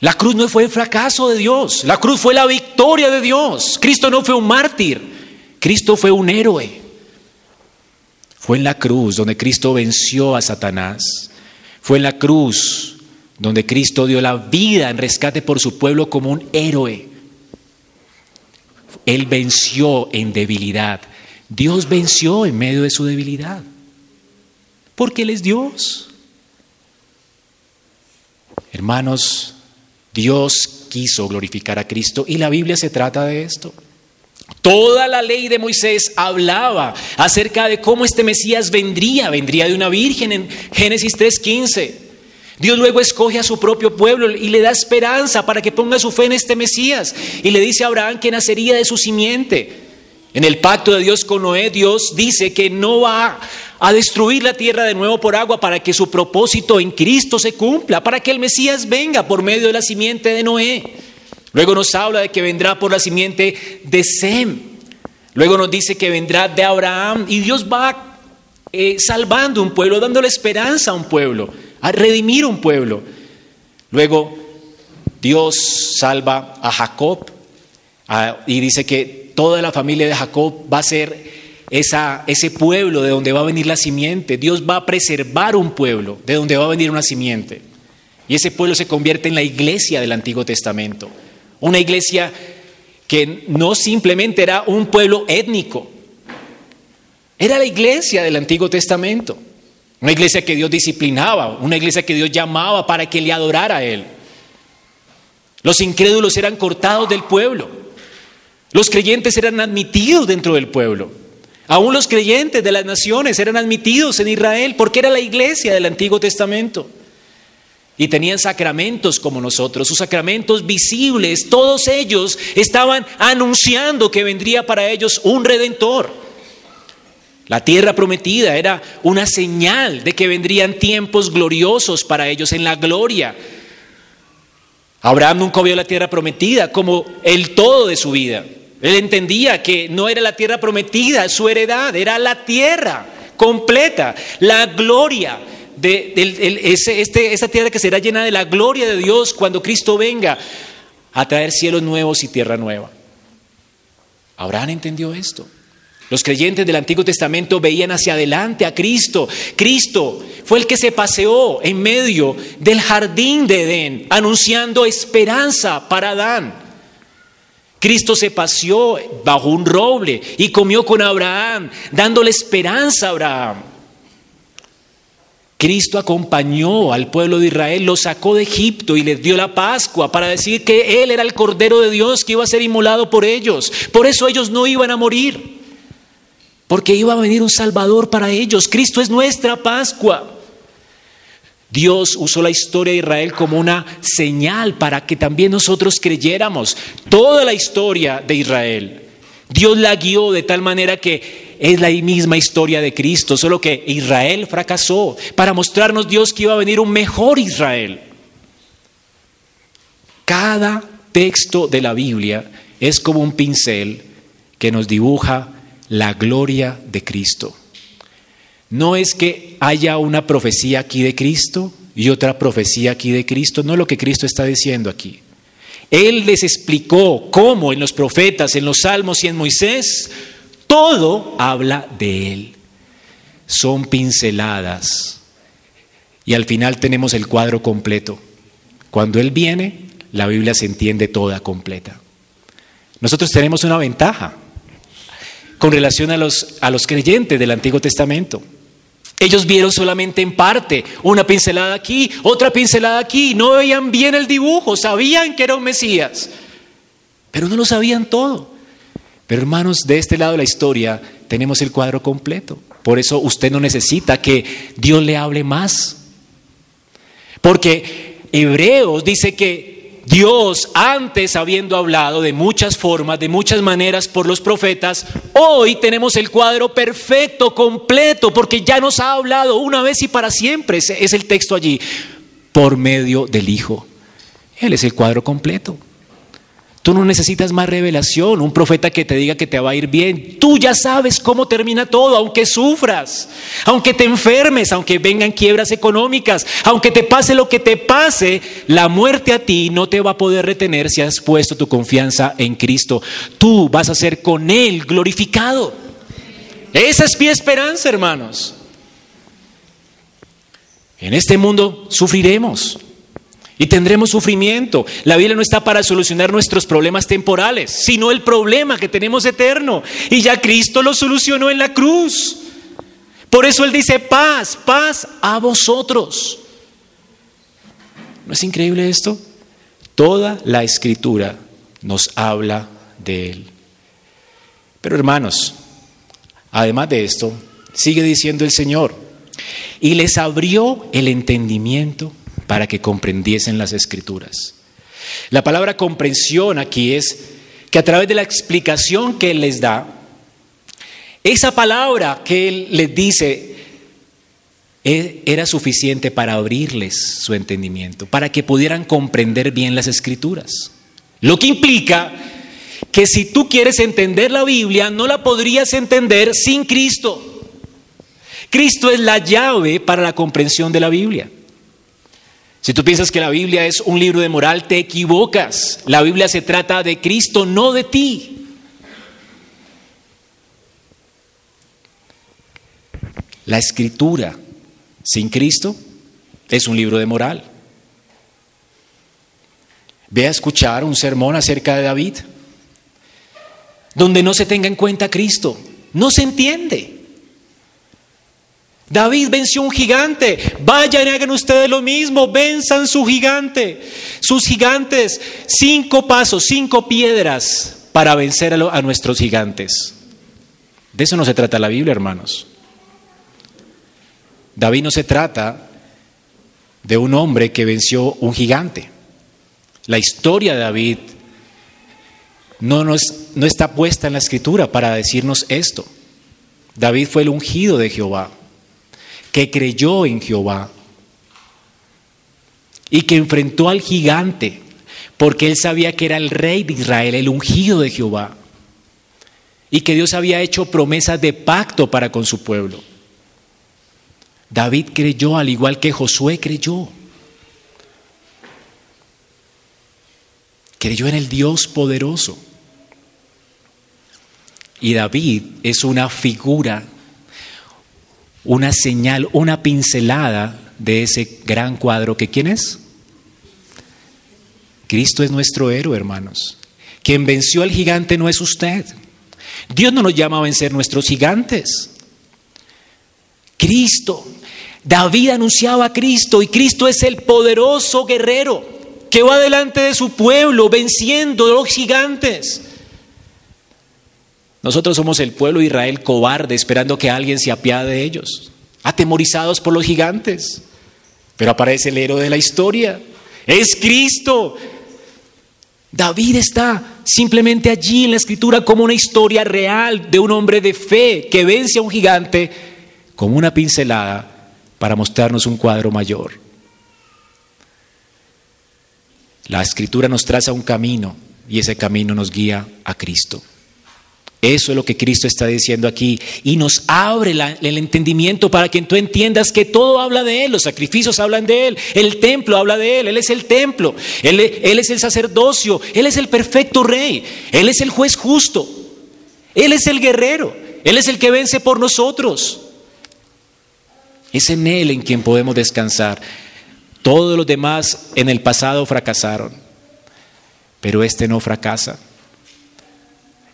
La cruz no fue el fracaso de Dios, la cruz fue la victoria de Dios. Cristo no fue un mártir, Cristo fue un héroe. Fue en la cruz donde Cristo venció a Satanás. Fue en la cruz donde Cristo dio la vida en rescate por su pueblo como un héroe. Él venció en debilidad. Dios venció en medio de su debilidad. Porque Él es Dios. Hermanos, Dios quiso glorificar a Cristo y la Biblia se trata de esto. Toda la ley de Moisés hablaba acerca de cómo este Mesías vendría, vendría de una virgen en Génesis 3:15. Dios luego escoge a su propio pueblo y le da esperanza para que ponga su fe en este Mesías y le dice a Abraham que nacería de su simiente. En el pacto de Dios con Noé, Dios dice que no va a destruir la tierra de nuevo por agua para que su propósito en Cristo se cumpla, para que el Mesías venga por medio de la simiente de Noé. Luego nos habla de que vendrá por la simiente de Sem. Luego nos dice que vendrá de Abraham y Dios va eh, salvando un pueblo, dándole esperanza a un pueblo, a redimir un pueblo. Luego Dios salva a Jacob y dice que toda la familia de Jacob va a ser ese pueblo de donde va a venir la simiente. Dios va a preservar un pueblo de donde va a venir una simiente. Y ese pueblo se convierte en la iglesia del Antiguo Testamento. Una iglesia que no simplemente era un pueblo étnico, era la iglesia del Antiguo Testamento. Una iglesia que Dios disciplinaba, una iglesia que Dios llamaba para que le adorara a Él. Los incrédulos eran cortados del pueblo. Los creyentes eran admitidos dentro del pueblo. Aún los creyentes de las naciones eran admitidos en Israel porque era la iglesia del Antiguo Testamento. Y tenían sacramentos como nosotros, sus sacramentos visibles, todos ellos estaban anunciando que vendría para ellos un redentor. La tierra prometida era una señal de que vendrían tiempos gloriosos para ellos en la gloria. Abraham nunca vio la tierra prometida como el todo de su vida. Él entendía que no era la tierra prometida, su heredad, era la tierra completa, la gloria de, este, esta tierra que será llena de la gloria de Dios cuando Cristo venga a traer cielos nuevos y tierra nueva. Abraham entendió esto. Los creyentes del Antiguo Testamento veían hacia adelante a Cristo. Cristo fue el que se paseó en medio del jardín de Edén, anunciando esperanza para Adán. Cristo se paseó bajo un roble y comió con Abraham, dándole esperanza a Abraham. Cristo acompañó al pueblo de Israel, lo sacó de Egipto y les dio la Pascua para decir que Él era el Cordero de Dios que iba a ser inmolado por ellos. Por eso ellos no iban a morir, porque iba a venir un Salvador para ellos. Cristo es nuestra Pascua. Dios usó la historia de Israel como una señal para que también nosotros creyéramos. Toda la historia de Israel, Dios la guió de tal manera que es la misma historia de Cristo, solo que Israel fracasó para mostrarnos Dios que iba a venir un mejor Israel. Cada texto de la Biblia es como un pincel que nos dibuja la gloria de Cristo. No es que haya una profecía aquí de Cristo y otra profecía aquí de Cristo, no es lo que Cristo está diciendo aquí. Él les explicó cómo en los profetas, en los salmos y en Moisés, todo habla de Él. Son pinceladas. Y al final tenemos el cuadro completo. Cuando Él viene, la Biblia se entiende toda completa. Nosotros tenemos una ventaja con relación a los, a los creyentes del Antiguo Testamento. Ellos vieron solamente en parte, una pincelada aquí, otra pincelada aquí, no veían bien el dibujo, sabían que era un Mesías, pero no lo sabían todo. Pero hermanos, de este lado de la historia tenemos el cuadro completo. Por eso usted no necesita que Dios le hable más. Porque Hebreos dice que Dios, antes habiendo hablado de muchas formas, de muchas maneras por los profetas, hoy tenemos el cuadro perfecto, completo, porque ya nos ha hablado una vez y para siempre, es el texto allí, por medio del Hijo. Él es el cuadro completo. Tú no necesitas más revelación, un profeta que te diga que te va a ir bien. Tú ya sabes cómo termina todo, aunque sufras, aunque te enfermes, aunque vengan quiebras económicas, aunque te pase lo que te pase, la muerte a ti no te va a poder retener si has puesto tu confianza en Cristo. Tú vas a ser con Él glorificado. Esa es mi esperanza, hermanos. En este mundo sufriremos. Y tendremos sufrimiento. La Biblia no está para solucionar nuestros problemas temporales, sino el problema que tenemos eterno. Y ya Cristo lo solucionó en la cruz. Por eso Él dice, paz, paz a vosotros. ¿No es increíble esto? Toda la escritura nos habla de Él. Pero hermanos, además de esto, sigue diciendo el Señor, y les abrió el entendimiento para que comprendiesen las escrituras. La palabra comprensión aquí es que a través de la explicación que Él les da, esa palabra que Él les dice e, era suficiente para abrirles su entendimiento, para que pudieran comprender bien las escrituras. Lo que implica que si tú quieres entender la Biblia, no la podrías entender sin Cristo. Cristo es la llave para la comprensión de la Biblia. Si tú piensas que la Biblia es un libro de moral, te equivocas. La Biblia se trata de Cristo, no de ti. La escritura sin Cristo es un libro de moral. Ve a escuchar un sermón acerca de David, donde no se tenga en cuenta Cristo. No se entiende. David venció un gigante. Vayan y hagan ustedes lo mismo. Venzan su gigante. Sus gigantes. Cinco pasos, cinco piedras para vencer a, nuestros gigantes. De eso no se trata la Biblia, hermanos. David no se trata de un hombre que venció un gigante. La historia de David no, no está puesta en la escritura para decirnos esto. David fue el ungido de Jehová que creyó en Jehová y que enfrentó al gigante, porque él sabía que era el rey de Israel, el ungido de Jehová, y que Dios había hecho promesas de pacto para con su pueblo. David creyó al igual que Josué creyó. Creyó en el Dios poderoso. Y David es una figura, una señal, una pincelada de ese gran cuadro que ¿quién es? Cristo es nuestro héroe, hermanos. Quien venció al gigante no es usted. Dios no nos llama a vencer nuestros gigantes. Cristo. David anunciaba a Cristo y Cristo es el poderoso guerrero que va delante de su pueblo venciendo los gigantes. Nosotros somos el pueblo de Israel cobarde esperando que alguien se apiade de ellos, atemorizados por los gigantes. Pero aparece el héroe de la historia. Es Cristo. David está simplemente allí en la escritura como una historia real de un hombre de fe que vence a un gigante como una pincelada para mostrarnos un cuadro mayor. La escritura nos traza un camino y ese camino nos guía a Cristo. Eso es lo que Cristo está diciendo aquí y nos abre el entendimiento para que tú entiendas que todo habla de Él, los sacrificios hablan de Él, el templo habla de Él, Él es el templo, Él, él es el sacerdocio, Él es el perfecto rey, Él es el juez justo, Él es el guerrero, Él es el que vence por nosotros. Es en Él en quien podemos descansar. Todos los demás en el pasado fracasaron, pero este no fracasa.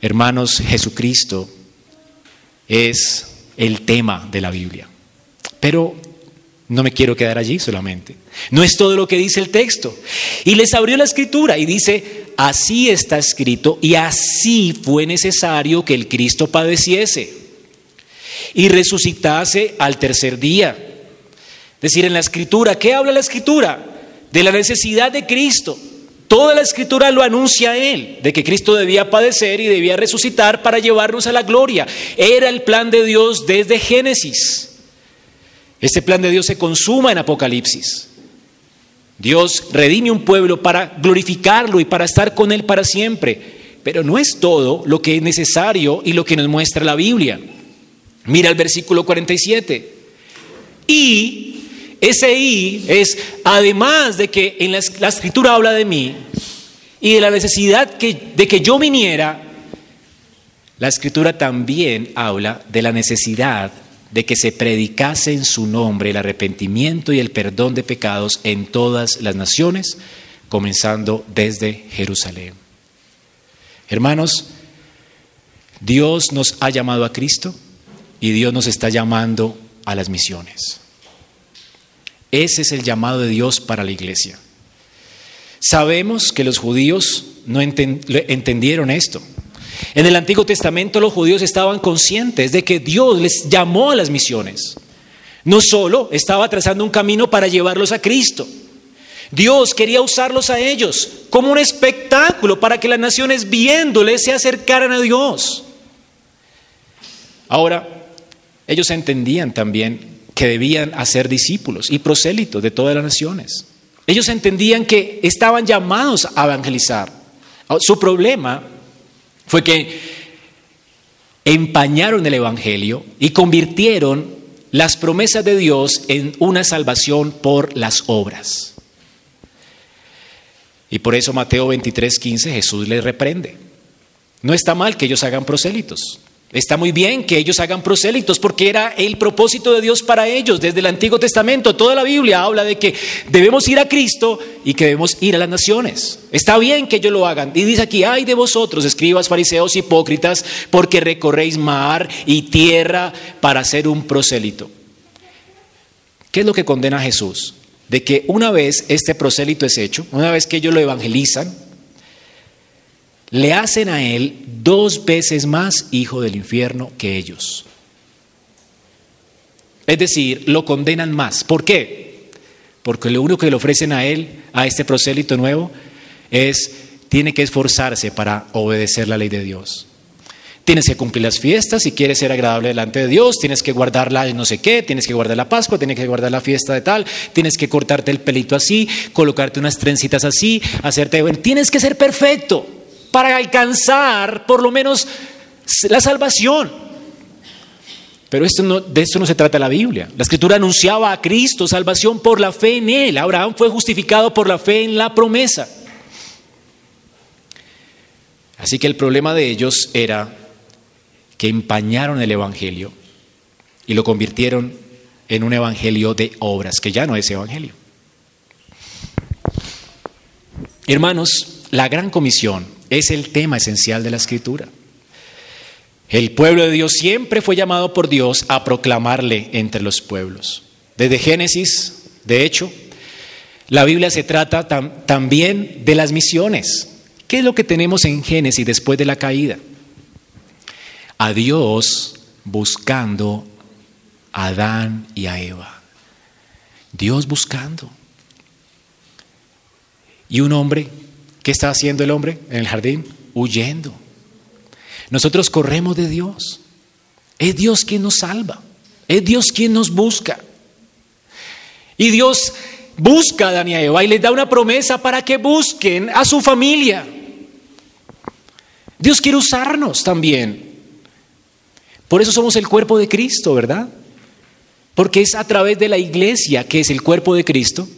Hermanos, Jesucristo es el tema de la Biblia. Pero no me quiero quedar allí solamente. No es todo lo que dice el texto. Y les abrió la escritura y dice, así está escrito y así fue necesario que el Cristo padeciese y resucitase al tercer día. Es decir, en la escritura, ¿qué habla la escritura? De la necesidad de Cristo Toda la escritura lo anuncia a Él, de que Cristo debía padecer y debía resucitar para llevarnos a la gloria. Era el plan de Dios desde Génesis. Este plan de Dios se consuma en Apocalipsis. Dios redime un pueblo para glorificarlo y para estar con Él para siempre. Pero no es todo lo que es necesario y lo que nos muestra la Biblia. Mira el versículo 47. Y ese I es, además de que en la, escritura habla de mí y de la necesidad de que yo viniera, la escritura también habla de la necesidad de que se predicase en su nombre el arrepentimiento y el perdón de pecados en todas las naciones, comenzando desde Jerusalén. Hermanos, Dios nos ha llamado a Cristo y Dios nos está llamando a las misiones. Ese es el llamado de Dios para la iglesia. Sabemos que los judíos no entendieron esto. En el Antiguo Testamento los judíos estaban conscientes de que Dios les llamó a las misiones. No solo estaba trazando un camino para llevarlos a Cristo. Dios quería usarlos a ellos como un espectáculo para que las naciones viéndoles se acercaran a Dios. Ahora, ellos entendían también que debían hacer discípulos y prosélitos de todas las naciones. Ellos entendían que estaban llamados a evangelizar. Su problema fue que empañaron el Evangelio y convirtieron las promesas de Dios en una salvación por las obras. Y por eso Mateo 23, 15 Jesús les reprende. No está mal que ellos hagan prosélitos. Está muy bien que ellos hagan prosélitos porque era el propósito de Dios para ellos. Desde el Antiguo Testamento, toda la Biblia habla de que debemos ir a Cristo y que debemos ir a las naciones. Está bien que ellos lo hagan. Y dice aquí, ay de vosotros, escribas, fariseos, hipócritas, porque recorréis mar y tierra para ser un prosélito. ¿Qué es lo que condena a Jesús? De que una vez este prosélito es hecho, una vez que ellos lo evangelizan, le hacen a él dos veces más hijo del infierno que ellos. Es decir, lo condenan más. ¿Por qué? Porque lo único que le ofrecen a él, a este prosélito nuevo, es, tiene que esforzarse para obedecer la ley de Dios. Tienes que cumplir las fiestas si quieres ser agradable delante de Dios, tienes que guardarla no sé qué, tienes que guardar la Pascua, tienes que guardar la fiesta de tal, tienes que cortarte el pelito así, colocarte unas trencitas así, hacerte, tienes que ser perfecto para alcanzar por lo menos la salvación. Pero esto no, de esto no se trata la Biblia. La escritura anunciaba a Cristo salvación por la fe en Él. Abraham fue justificado por la fe en la promesa. Así que el problema de ellos era que empañaron el Evangelio y lo convirtieron en un Evangelio de obras, que ya no es Evangelio. Hermanos, la gran comisión es el tema esencial de la escritura. El pueblo de Dios siempre fue llamado por Dios a proclamarle entre los pueblos. Desde Génesis, de hecho, la Biblia se trata también de las misiones. ¿Qué es lo que tenemos en Génesis después de la caída? A Dios buscando a Adán y a Eva. Dios buscando. Y un hombre, ¿qué está haciendo el hombre en el jardín? Huyendo. Nosotros corremos de Dios. Es Dios quien nos salva. Es Dios quien nos busca. Y Dios busca a Adán y Eva y les da una promesa para que busquen a su familia. Dios quiere usarnos también. Por eso somos el cuerpo de Cristo, ¿verdad? Porque es a través de la iglesia, que es el cuerpo de Cristo,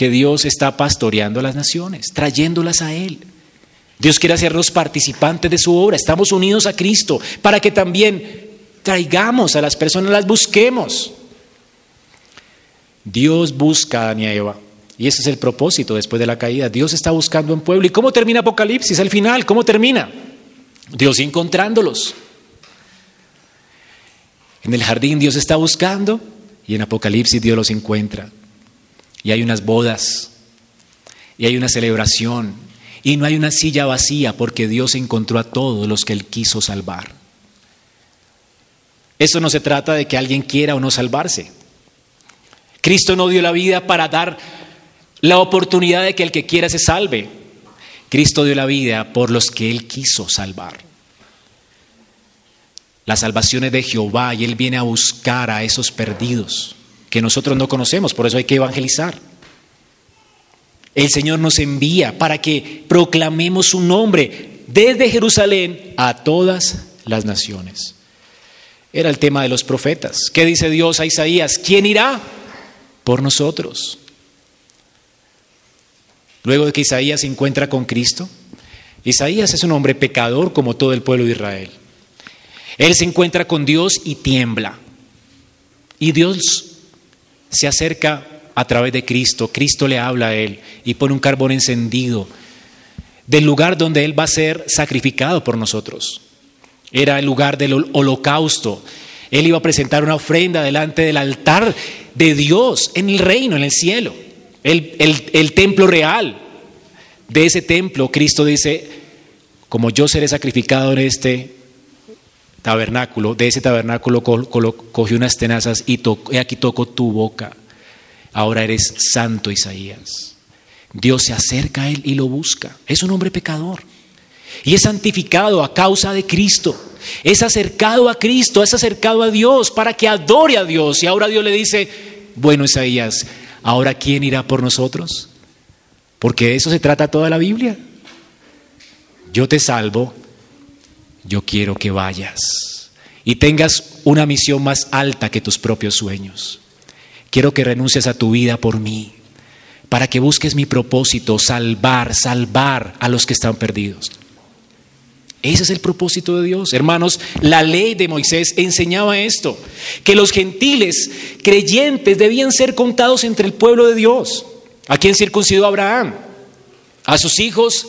que Dios está pastoreando a las naciones, trayéndolas a Él. Dios quiere hacernos participantes de su obra. Estamos unidos a Cristo para que también traigamos a las personas, las busquemos. Dios busca a Adán y Eva. Y ese es el propósito después de la caída. Dios está buscando un pueblo. ¿Y cómo termina Apocalipsis al final? ¿Cómo termina? Dios encontrándolos. En el jardín Dios está buscando y en Apocalipsis Dios los encuentra. Y hay unas bodas. Y hay una celebración y no hay una silla vacía porque Dios encontró a todos los que Él quiso salvar. Eso no se trata de que alguien quiera o no salvarse. Cristo no dio la vida para dar la oportunidad de que el que quiera se salve. Cristo dio la vida por los que Él quiso salvar. La salvación es de Jehová y Él viene a buscar a esos perdidos que nosotros no conocemos, por eso hay que evangelizar. El Señor nos envía para que proclamemos su nombre desde Jerusalén a todas las naciones. Era el tema de los profetas. ¿Qué dice Dios a Isaías? ¿Quién irá por nosotros? Luego de que Isaías se encuentra con Cristo, Isaías es un hombre pecador como todo el pueblo de Israel. Él se encuentra con Dios y tiembla. Y Dios se acerca a través de Cristo. Cristo le habla a él y pone un carbón encendido del lugar donde él va a ser sacrificado por nosotros. Era el lugar del holocausto. Él iba a presentar una ofrenda delante del altar de Dios en el reino, en el cielo. El, el templo real. De ese templo, Cristo dice, como yo seré sacrificado en este tabernáculo, de ese tabernáculo cogió unas tenazas y aquí toco tu boca ahora eres santo Isaías. Dios se acerca a él y lo busca. Es un hombre pecador. Y es santificado a causa de Cristo. Es acercado a Cristo, es acercado a Dios para que adore a Dios. Y ahora Dios le dice, bueno Isaías, ahora ¿quién irá por nosotros? Porque de eso se trata toda la Biblia. Yo te salvo, yo quiero que vayas y tengas una misión más alta que tus propios sueños. Quiero que renuncies a tu vida por mí, para que busques mi propósito, salvar, salvar a los que están perdidos. Ese es el propósito de Dios. Hermanos, la ley de Moisés enseñaba esto, que los gentiles creyentes debían ser contados entre el pueblo de Dios. ¿A quién circuncidó Abraham? A sus hijos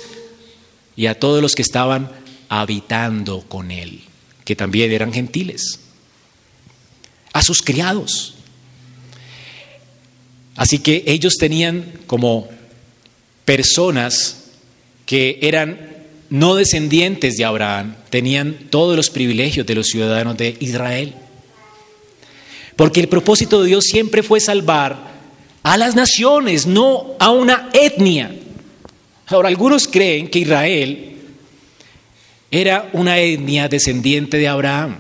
y a todos los que estaban habitando con él, que también eran gentiles. A sus criados. Así que ellos tenían como personas que eran no descendientes de Abraham, tenían todos los privilegios de los ciudadanos de Israel. Porque el propósito de Dios siempre fue salvar a las naciones, no a una etnia. Ahora, algunos creen que Israel era una etnia descendiente de Abraham,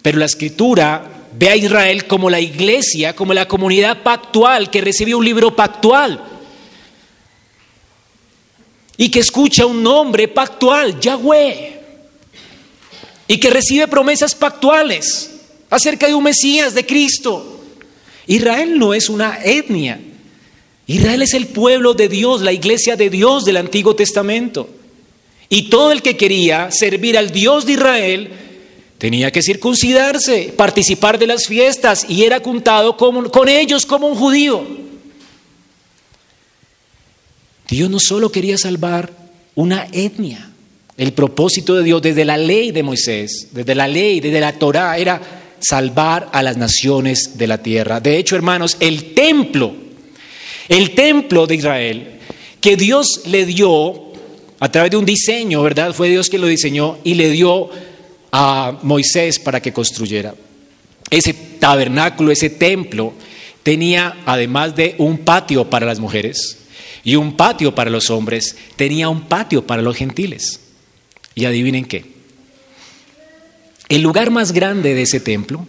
pero la escritura Ve a Israel como la iglesia, como la comunidad pactual que recibe un libro pactual y que escucha un nombre pactual, Yahweh, y que recibe promesas pactuales. acerca de un Mesías, de Cristo. Israel no es una etnia. Israel es el pueblo de Dios, la iglesia de Dios del Antiguo Testamento. Y todo el que quería servir al Dios de Israel tenía que circuncidarse, participar de las fiestas y era contado con ellos como un judío. Dios no solo quería salvar una etnia, el propósito de Dios desde la ley de Moisés, desde la ley, desde la Torá, era salvar a las naciones de la tierra. De hecho, hermanos, el templo, el templo de Israel, que Dios le dio a través de un diseño, ¿verdad? Fue Dios quien lo diseñó y le dio a Moisés para que construyera. Ese tabernáculo, ese templo, tenía además de un patio para las mujeres, y un patio para los hombres, tenía un patio para los gentiles. Y adivinen qué. El lugar más grande de ese templo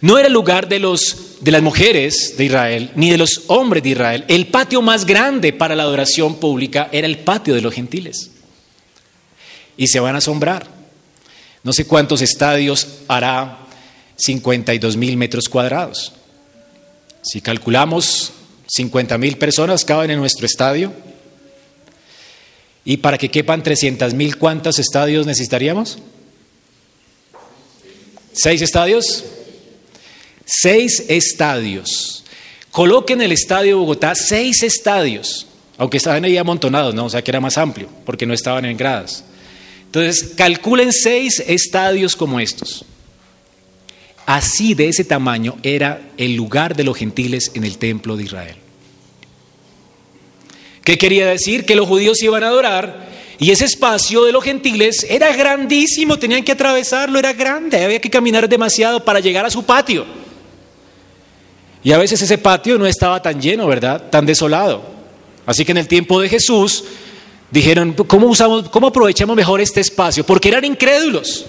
no era el lugar de, los, de las mujeres de Israel ni de los hombres de Israel. El patio más grande para la adoración pública era el patio de los gentiles. Y se van a asombrar. No sé cuántos estadios hará 52 mil metros cuadrados. Si calculamos 50 mil personas caben en nuestro estadio. Y para que quepan 300 mil, ¿cuántos estadios necesitaríamos? ¿Seis estadios? Seis estadios. Coloquen el estadio de Bogotá seis estadios, aunque estaban ahí amontonados, ¿no? O sea que era más amplio, porque no estaban en gradas. Entonces, calculen seis estadios como estos. Así de ese tamaño era el lugar de los gentiles en el templo de Israel. ¿Qué quería decir? Que los judíos iban a adorar y ese espacio de los gentiles era grandísimo, tenían que atravesarlo, era grande, había que caminar demasiado para llegar a su patio. Y a veces ese patio no estaba tan lleno, ¿verdad? Tan desolado. Así que en el tiempo de Jesús dijeron, ¿cómo, usamos, cómo aprovechamos mejor este espacio? Porque eran incrédulos.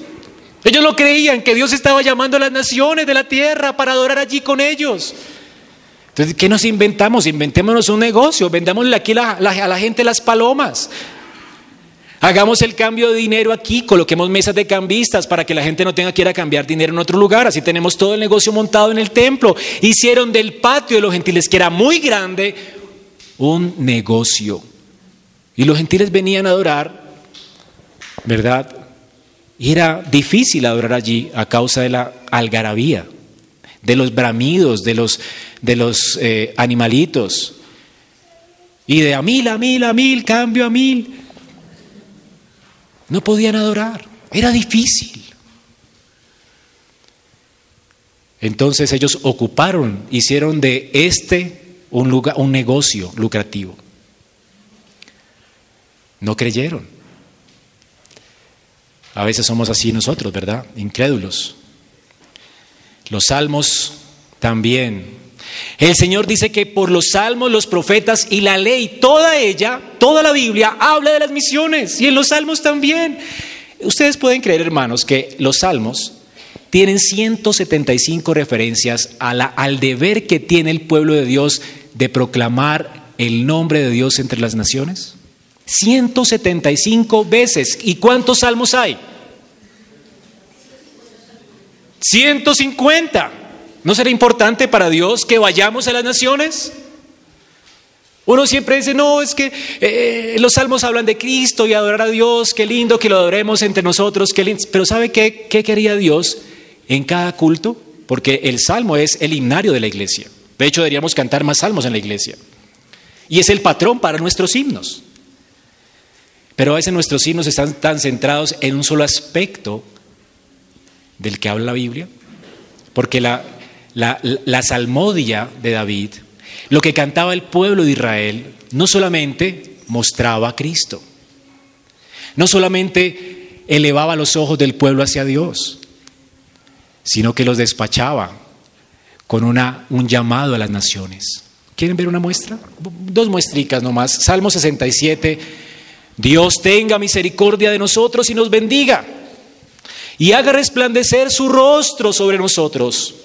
Ellos lo creían, que Dios estaba llamando a las naciones de la tierra para adorar allí con ellos. Entonces, ¿qué nos inventamos? Inventémonos un negocio, vendámosle aquí a la gente las palomas. Hagamos el cambio de dinero aquí, coloquemos mesas de cambistas para que la gente no tenga que ir a cambiar dinero en otro lugar. Así tenemos todo el negocio montado en el templo. Hicieron del patio de los gentiles, que era muy grande, un negocio. Y los gentiles venían a adorar, ¿verdad? Y era difícil adorar allí a causa de la algarabía, de los bramidos, de los, de los eh, animalitos. Y de a mil, a mil, a mil, cambio a mil. No podían adorar, era difícil. Entonces ellos ocuparon, hicieron de este un, lugar, un negocio lucrativo. No creyeron. A veces somos así nosotros, ¿verdad? Incrédulos. Los salmos también. El Señor dice que por los salmos, los profetas y la ley, toda ella, toda la Biblia habla de las misiones y en los salmos también. Ustedes pueden creer, hermanos, que los salmos tienen 175 referencias a al deber que tiene el pueblo de Dios de proclamar el nombre de Dios entre las naciones. 175 veces. ¿Y cuántos salmos hay? 150. ¿No será importante para Dios que vayamos a las naciones? Uno siempre dice, no, es que eh, los salmos hablan de Cristo y adorar a Dios, qué lindo que lo adoremos entre nosotros, qué lindo. Pero ¿sabe qué, qué quería Dios en cada culto? Porque el salmo es el himnario de la iglesia. De hecho, deberíamos cantar más salmos en la iglesia. Y es el patrón para nuestros himnos. Pero a veces nuestros himnos están tan centrados en un solo aspecto del que habla la Biblia, porque la, la, salmodia de David, lo que cantaba el pueblo de Israel, no solamente mostraba a Cristo, no solamente elevaba los ojos del pueblo hacia Dios, sino que los despachaba con una, un llamado a las naciones. ¿Quieren ver una muestra? Dos muestricas nomás. Salmo 67, Dios tenga misericordia de nosotros y nos bendiga y haga resplandecer su rostro sobre nosotros.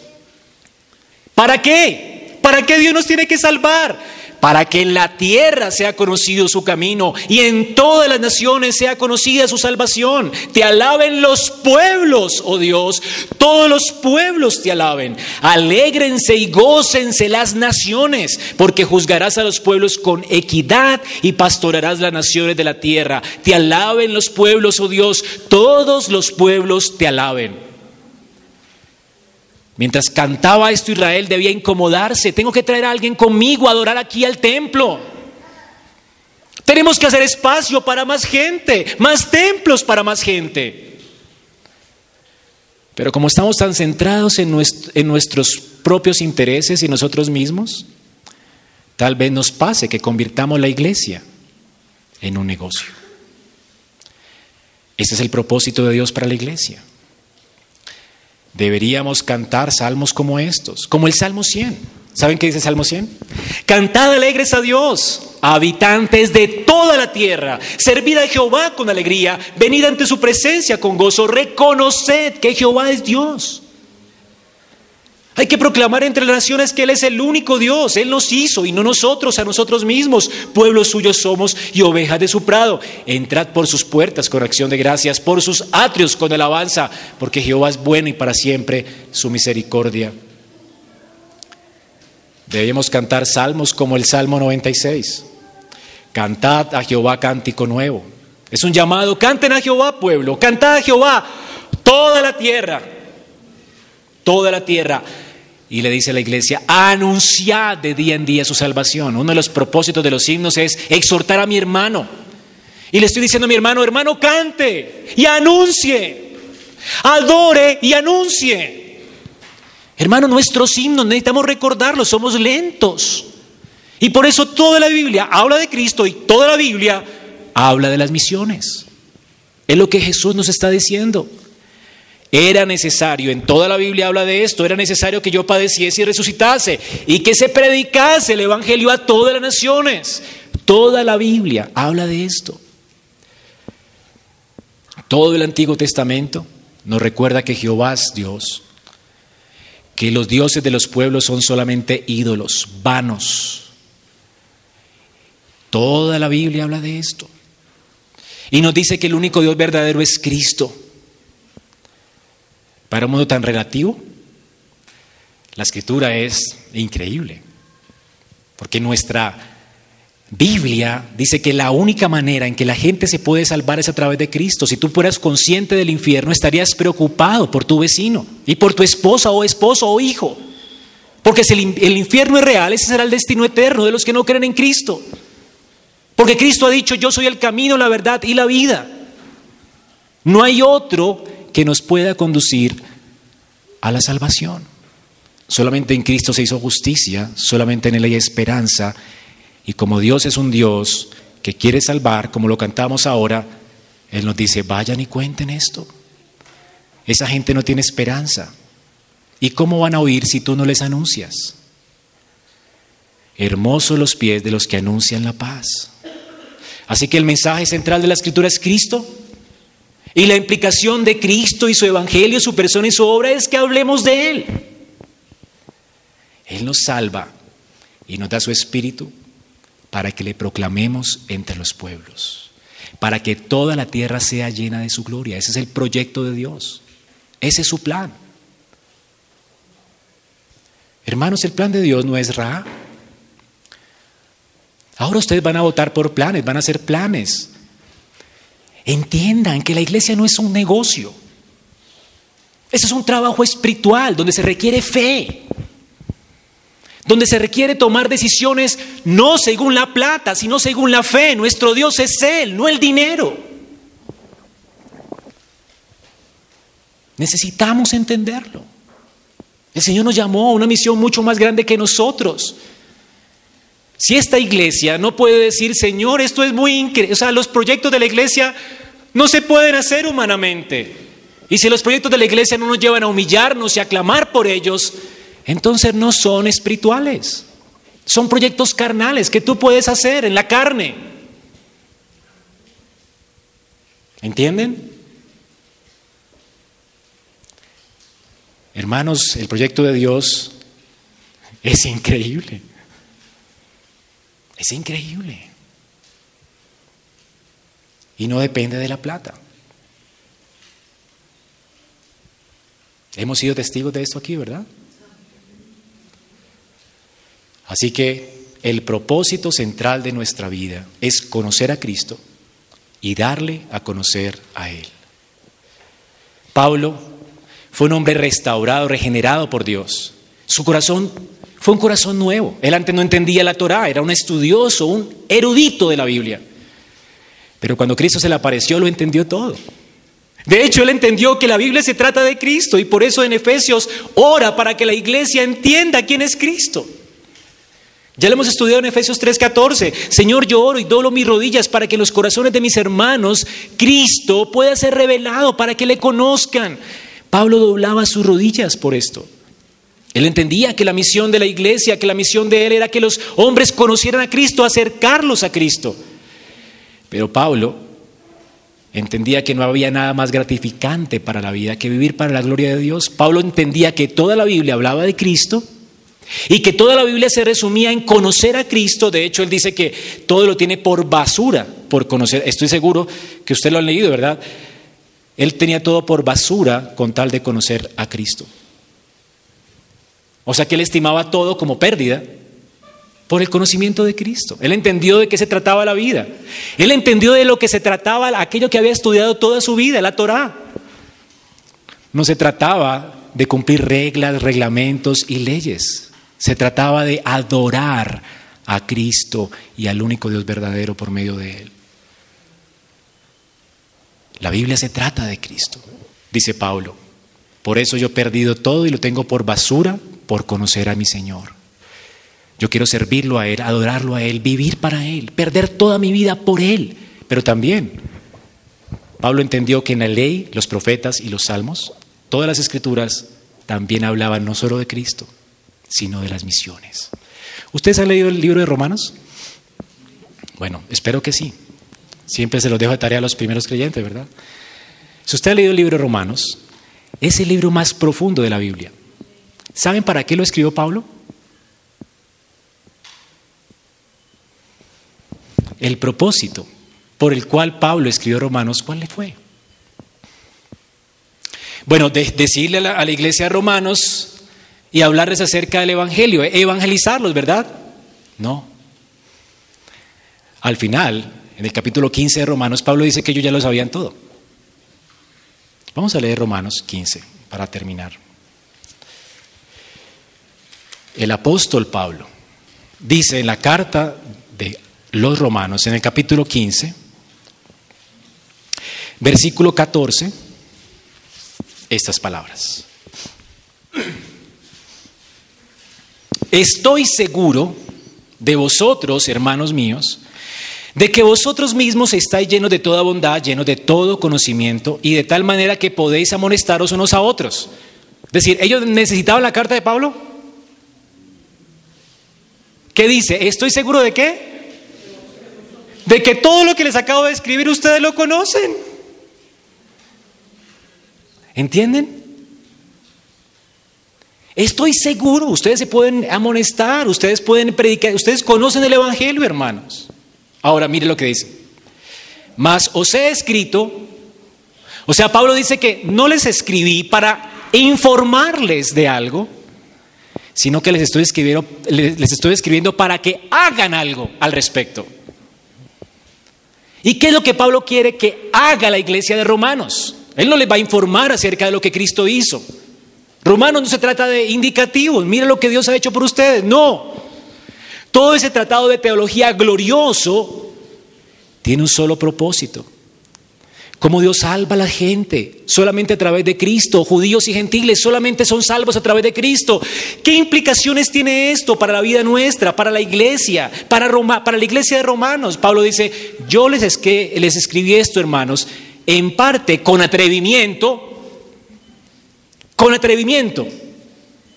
¿Para qué? ¿Para qué Dios nos tiene que salvar? para que en la tierra sea conocido su camino y en todas las naciones sea conocida su salvación. Te alaben los pueblos, oh Dios, todos los pueblos te alaben. Alégrense y gócense las naciones, porque juzgarás a los pueblos con equidad y pastorarás las naciones de la tierra. Te alaben los pueblos, oh Dios, todos los pueblos te alaben. Mientras cantaba esto Israel debía incomodarse. Tengo que traer a alguien conmigo a adorar aquí al templo. Tenemos que hacer espacio para más gente, más templos para más gente. Pero como estamos tan centrados en, en nuestros propios intereses y nosotros mismos, tal vez nos pase que convirtamos la iglesia en un negocio. Ese es el propósito de Dios para la iglesia. Deberíamos cantar salmos como estos, como el Salmo 100. ¿Saben qué dice Salmo 100? Cantad alegres a Dios, habitantes de toda la tierra. Servid a Jehová con alegría, venid ante su presencia con gozo, reconoced que Jehová es Dios. Hay que proclamar entre las naciones que Él es el único Dios. Él nos hizo y no nosotros a nosotros mismos. Pueblos suyos somos y ovejas de su prado. Entrad por sus puertas con acción de gracias, por sus atrios con alabanza, porque Jehová es bueno y para siempre su misericordia. Debemos cantar salmos como el Salmo 96. Cantad a Jehová cántico nuevo. Es un llamado, canten a Jehová pueblo, cantad a Jehová toda la tierra, toda la tierra. Y le dice a la iglesia, anunciad de día en día su salvación. Uno de los propósitos de los himnos es exhortar a mi hermano. Y le estoy diciendo a mi hermano, hermano, cante y anuncie. Adore y anuncie. Hermano, nuestros himnos necesitamos recordarlos, somos lentos. Y por eso toda la Biblia habla de Cristo y toda la Biblia habla de las misiones. Es lo que Jesús nos está diciendo. Era necesario, en toda la Biblia habla de esto, era necesario que yo padeciese y resucitase y que se predicase el Evangelio a todas las naciones. Toda la Biblia habla de esto. Todo el Antiguo Testamento nos recuerda que Jehová es Dios, que los dioses de los pueblos son solamente ídolos, vanos. Toda la Biblia habla de esto. Y nos dice que el único Dios verdadero es Cristo. Para un mundo tan relativo, la escritura es increíble, porque nuestra Biblia dice que la única manera en que la gente se puede salvar es a través de Cristo. Si tú fueras consciente del infierno, estarías preocupado por tu vecino y por tu esposa o esposo o hijo. Porque si el, infierno es real, ese será el destino eterno de los que no creen en Cristo. Porque Cristo ha dicho, yo soy el camino, la verdad y la vida. No hay otro que nos pueda conducir a la salvación. Solamente en Cristo se hizo justicia, solamente en Él hay esperanza. Y como Dios es un Dios que quiere salvar, como lo cantamos ahora, Él nos dice, vayan y cuenten esto. Esa gente no tiene esperanza. ¿Y cómo van a oír si tú no les anuncias? Hermosos los pies de los que anuncian la paz. Así que el mensaje central de la escritura es Cristo y la implicación de Cristo y su evangelio, su persona y su obra es que hablemos de Él. Él nos salva y nos da su espíritu para que le proclamemos entre los pueblos, para que toda la tierra sea llena de su gloria. Ese es el proyecto de Dios. Ese es su plan. Hermanos, el plan de Dios no es Ra. Ahora ustedes van a votar por planes, van a hacer planes. Entiendan que la iglesia no es un negocio. Ese es un trabajo espiritual donde se requiere fe, donde se requiere tomar decisiones no según la plata, sino según la fe. Nuestro Dios es Él, no el dinero. Necesitamos entenderlo. El Señor nos llamó a una misión mucho más grande que nosotros. Si esta iglesia no puede decir, Señor, esto es muy increíble, o sea, los proyectos de la iglesia no se pueden hacer humanamente. Y si los proyectos de la iglesia no nos llevan a humillarnos y a clamar por ellos, entonces no son espirituales. Son proyectos carnales que tú puedes hacer en la carne. ¿Entienden? Hermanos, el proyecto de Dios es increíble. Es increíble. Y no depende de la plata. Hemos sido testigos de esto aquí, ¿verdad? Así que el propósito central de nuestra vida es conocer a Cristo y darle a conocer a Él. Pablo fue un hombre restaurado, regenerado por Dios. Su corazón fue un corazón nuevo. Él antes no entendía la Torá, era un estudioso, un erudito de la Biblia. Pero cuando Cristo se le apareció, lo entendió todo. De hecho, él entendió que la Biblia se trata de Cristo y por eso en Efesios ora para que la iglesia entienda quién es Cristo. Ya lo hemos estudiado en Efesios 3:14. Señor, yo oro y doblo mis rodillas para que en los corazones de mis hermanos Cristo pueda ser revelado, para que le conozcan. Pablo doblaba sus rodillas por esto. Él entendía que la misión de la iglesia, que la misión de él era que los hombres conocieran a Cristo, acercarlos a Cristo. Pero Pablo entendía que no había nada más gratificante para la vida que vivir para la gloria de Dios. Pablo entendía que toda la Biblia hablaba de Cristo y que toda la Biblia se resumía en conocer a Cristo. De hecho, él dice que todo lo tiene por basura, por conocer. Estoy seguro que usted lo ha leído, ¿verdad? Él tenía todo por basura con tal de conocer a Cristo. O sea que él estimaba todo como pérdida por el conocimiento de Cristo. Él entendió de qué se trataba la vida. Él entendió de lo que se trataba aquello que había estudiado toda su vida, la Torá. No se trataba de cumplir reglas, reglamentos y leyes. Se trataba de adorar a Cristo y al único Dios verdadero por medio de Él. La Biblia se trata de Cristo, dice Pablo. Por eso yo he perdido todo y lo tengo por basura por conocer a mi Señor. Yo quiero servirlo a Él, adorarlo a Él, vivir para Él, perder toda mi vida por Él. Pero también Pablo entendió que en la ley, los profetas y los salmos, todas las escrituras también hablaban no solo de Cristo, sino de las misiones. ¿Ustedes han leído el libro de Romanos? Bueno, espero que sí. Siempre se los dejo de tarea a los primeros creyentes, ¿verdad? Si usted ha leído el libro de Romanos, es el libro más profundo de la Biblia. ¿Saben para qué lo escribió Pablo? El propósito por el cual Pablo escribió Romanos, ¿cuál le fue? Bueno, decirle a la iglesia de Romanos y hablarles acerca del Evangelio, evangelizarlos, ¿verdad? No. Al final, en el capítulo 15 de Romanos, Pablo dice que ellos ya lo sabían todo. Vamos a leer Romanos 15 para terminar. El apóstol Pablo dice en la carta de los Romanos, en el capítulo 15, versículo 14, estas palabras. Estoy seguro de vosotros, hermanos míos, de que vosotros mismos estáis llenos de toda bondad, llenos de todo conocimiento, y de tal manera que podéis amonestaros unos a otros. Es decir, ¿ellos necesitaban la carta de Pablo? ¿Qué dice? ¿Estoy seguro de qué? De que todo lo que les acabo de escribir ustedes lo conocen. ¿Entienden? Estoy seguro, ustedes se pueden amonestar, ustedes pueden predicar, ustedes conocen el Evangelio, hermanos. Ahora mire lo que dice. Mas os he escrito, o sea, Pablo dice que no les escribí para informarles de algo, sino que les estoy escribiendo, les estoy escribiendo para que hagan algo al respecto. ¿Y qué es lo que Pablo quiere que haga la iglesia de Romanos? Él no les va a informar acerca de lo que Cristo hizo. Romanos no se trata de indicativos, mire lo que Dios ha hecho por ustedes, no. Todo ese tratado de teología glorioso tiene un solo propósito. Cómo Dios salva a la gente solamente a través de Cristo. Judíos y gentiles solamente son salvos a través de Cristo. ¿Qué implicaciones tiene esto para la vida nuestra, para la iglesia, para, Roma, para la iglesia de Romanos? Pablo dice, yo les, les escribí esto, hermanos, en parte con atrevimiento, con atrevimiento,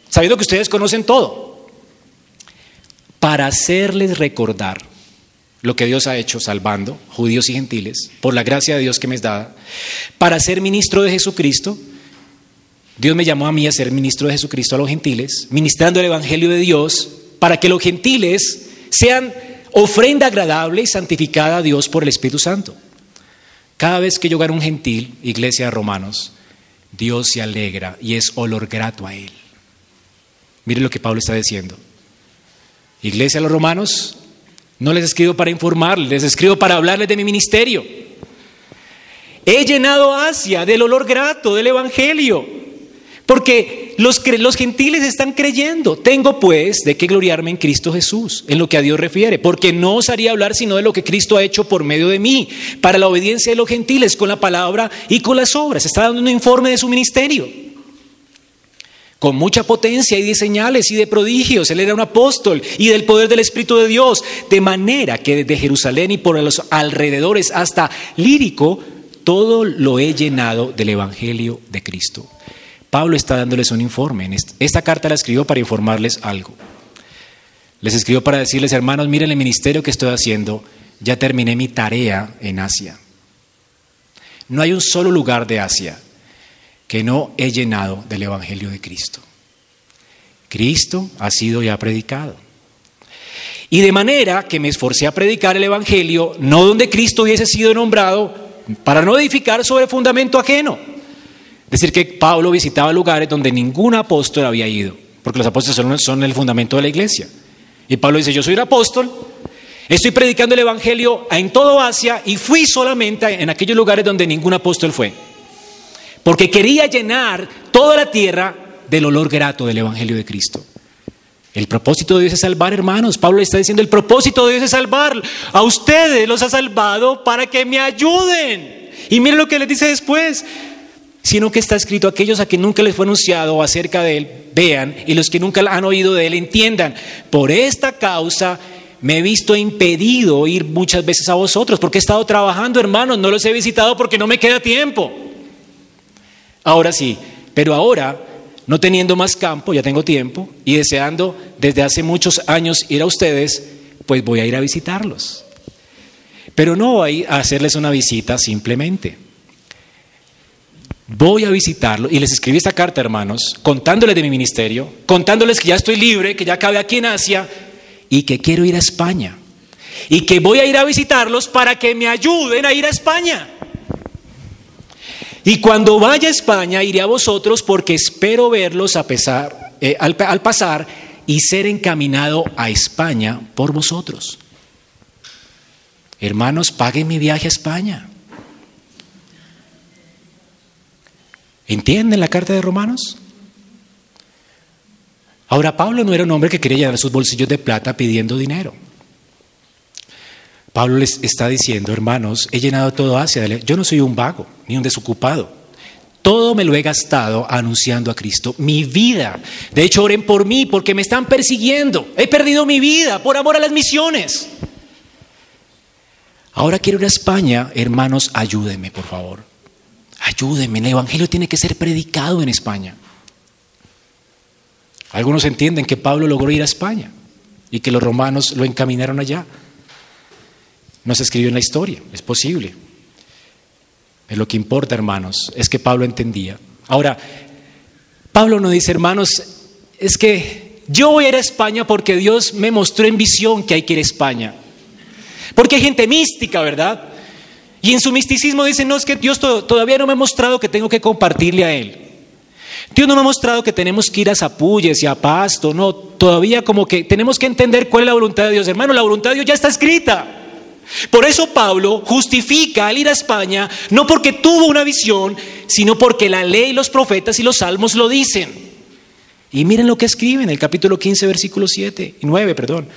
sabiendo que ustedes conocen todo, para hacerles recordar lo que Dios ha hecho salvando judíos y gentiles, por la gracia de Dios que me es dada, para ser ministro de Jesucristo. Dios me llamó a mí a ser ministro de Jesucristo a los gentiles, ministrando el Evangelio de Dios, para que los gentiles sean ofrenda agradable y santificada a Dios por el Espíritu Santo. Cada vez que yo gano un gentil, iglesia de romanos, Dios se alegra y es olor grato a Él. Mire lo que Pablo está diciendo. Iglesia de los romanos, no les escribo para informarles, les escribo para hablarles de mi ministerio. He llenado Asia del olor grato del Evangelio, porque los, los, gentiles están creyendo. Tengo pues de qué gloriarme en Cristo Jesús, en lo que a Dios refiere, porque no os haría hablar sino de lo que Cristo ha hecho por medio de mí, para la obediencia de los gentiles, con la palabra y con las obras. Está dando un informe de su ministerio con mucha potencia y de señales y de prodigios. Él era un apóstol y del poder del Espíritu de Dios, de manera que desde Jerusalén y por los alrededores hasta Lírico, todo lo he llenado del Evangelio de Cristo. Pablo está dándoles un informe. Esta carta la escribió para informarles algo. Les escribió para decirles, hermanos, miren el ministerio que estoy haciendo, ya terminé mi tarea en Asia. No hay un solo lugar de Asia que no he llenado del Evangelio de Cristo. Cristo ha sido ya predicado. Y de manera que me esforcé a predicar el Evangelio, no donde Cristo hubiese sido nombrado, para no edificar sobre fundamento ajeno. Es decir, que Pablo visitaba lugares donde ningún apóstol había ido, porque los apóstoles son, el fundamento de la iglesia. Y Pablo dice, yo soy un apóstol, estoy predicando el Evangelio en todo Asia y fui solamente en aquellos lugares donde ningún apóstol fue porque quería llenar toda la tierra del olor grato del Evangelio de Cristo. El propósito de Dios es salvar, hermanos. Pablo está diciendo, el propósito de Dios es salvar. A ustedes los ha salvado para que me ayuden. Y miren lo que les dice después. Sino que está escrito, aquellos a quien nunca les fue anunciado acerca de Él, vean, y los que nunca han oído de Él, entiendan. Por esta causa me he visto impedido ir muchas veces a vosotros, porque he estado trabajando, hermanos, no los he visitado porque no me queda tiempo. Ahora sí, pero ahora, no teniendo más campo, ya tengo tiempo, y deseando desde hace muchos años ir a ustedes, pues voy a ir a visitarlos. Pero no voy a hacerles una visita simplemente. Voy a visitarlos y les escribí esta carta, hermanos, contándoles de mi ministerio, contándoles que ya estoy libre, que ya acabé aquí en Asia y que quiero ir a España. Y que voy a ir a visitarlos para que me ayuden a ir a España. Y cuando vaya a España iré a vosotros porque espero verlos a pesar, eh, al, al pasar y ser encaminado a España por vosotros. Hermanos, paguen mi viaje a España. ¿Entienden la carta de Romanos? Ahora, Pablo no era un hombre que quería llenar sus bolsillos de plata pidiendo dinero. Pablo les está diciendo, hermanos, he llenado todo Asia. Yo no soy un vago ni un desocupado. Todo me lo he gastado anunciando a Cristo. Mi vida. De hecho, oren por mí porque me están persiguiendo. He perdido mi vida por amor a las misiones. Ahora quiero ir a España. Hermanos, ayúdenme, por favor. Ayúdenme. El Evangelio tiene que ser predicado en España. Algunos entienden que Pablo logró ir a España y que los romanos lo encaminaron allá. No se escribió en la historia, es posible. Es lo que importa, hermanos, es que Pablo entendía. Ahora, Pablo no dice, hermanos, es que yo voy a ir a España porque Dios me mostró en visión que hay que ir a España. Porque hay gente mística, ¿verdad? Y en su misticismo dicen, no, es que Dios todavía no me ha mostrado que tengo que compartirle a Él. Dios no me ha mostrado que tenemos que ir a Zapulles y a Pasto, no, todavía como que tenemos que entender cuál es la voluntad de Dios. Hermano, la voluntad de Dios ya está escrita. Por eso Pablo justifica al ir a España no porque tuvo una visión, sino porque la ley, los profetas y los salmos lo dicen. Y miren lo que escribe en el capítulo 15, versículo 7 y 9, perdón.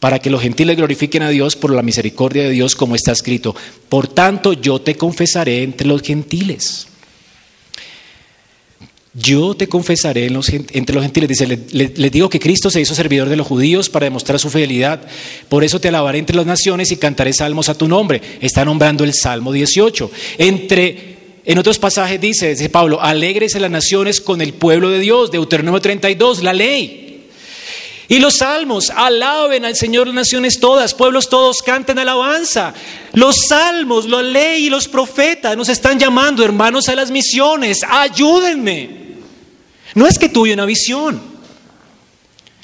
Para que los gentiles glorifiquen a Dios por la misericordia de Dios, como está escrito. Por tanto, yo te confesaré entre los gentiles. Yo te confesaré entre los gentiles. Dice, les digo que Cristo se hizo servidor de los judíos para demostrar su fidelidad. Por eso te alabaré entre las naciones y cantaré salmos a tu nombre. Está nombrando el Salmo 18. Entre, en otros pasajes dice, dice Pablo, alegres en las naciones con el pueblo de Dios. Deuteronomio 32, la ley. Y los salmos, alaben al Señor las naciones todas, pueblos todos, canten alabanza. Los salmos, la ley y los profetas nos están llamando, hermanos, a las misiones. Ayúdenme. No es que tuve una visión.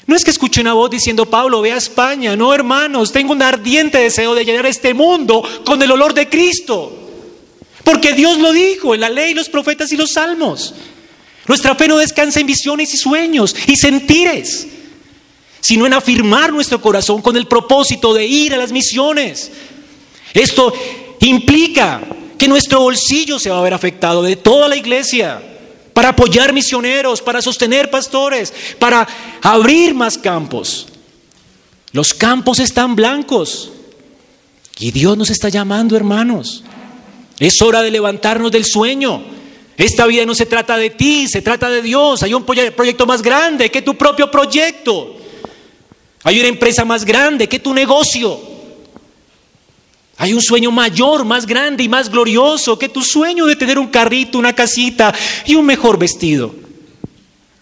No es que escuche una voz diciendo, Pablo, ve a España. No, hermanos, tengo un ardiente deseo de llenar este mundo con el olor de Cristo. Porque Dios lo dijo en la ley, los profetas y los salmos. Nuestra fe no descansa en visiones y sueños y sentires, sino en afirmar nuestro corazón con el propósito de ir a las misiones. Esto implica que nuestro bolsillo se va a ver afectado de toda la iglesia para apoyar misioneros, para sostener pastores, para abrir más campos. Los campos están blancos y Dios nos está llamando, hermanos. Es hora de levantarnos del sueño. Esta vida no se trata de ti, se trata de Dios. Hay un proyecto más grande que tu propio proyecto. Hay una empresa más grande que tu negocio. Hay un sueño mayor, más grande y más glorioso que tu sueño de tener un carrito, una casita y un mejor vestido.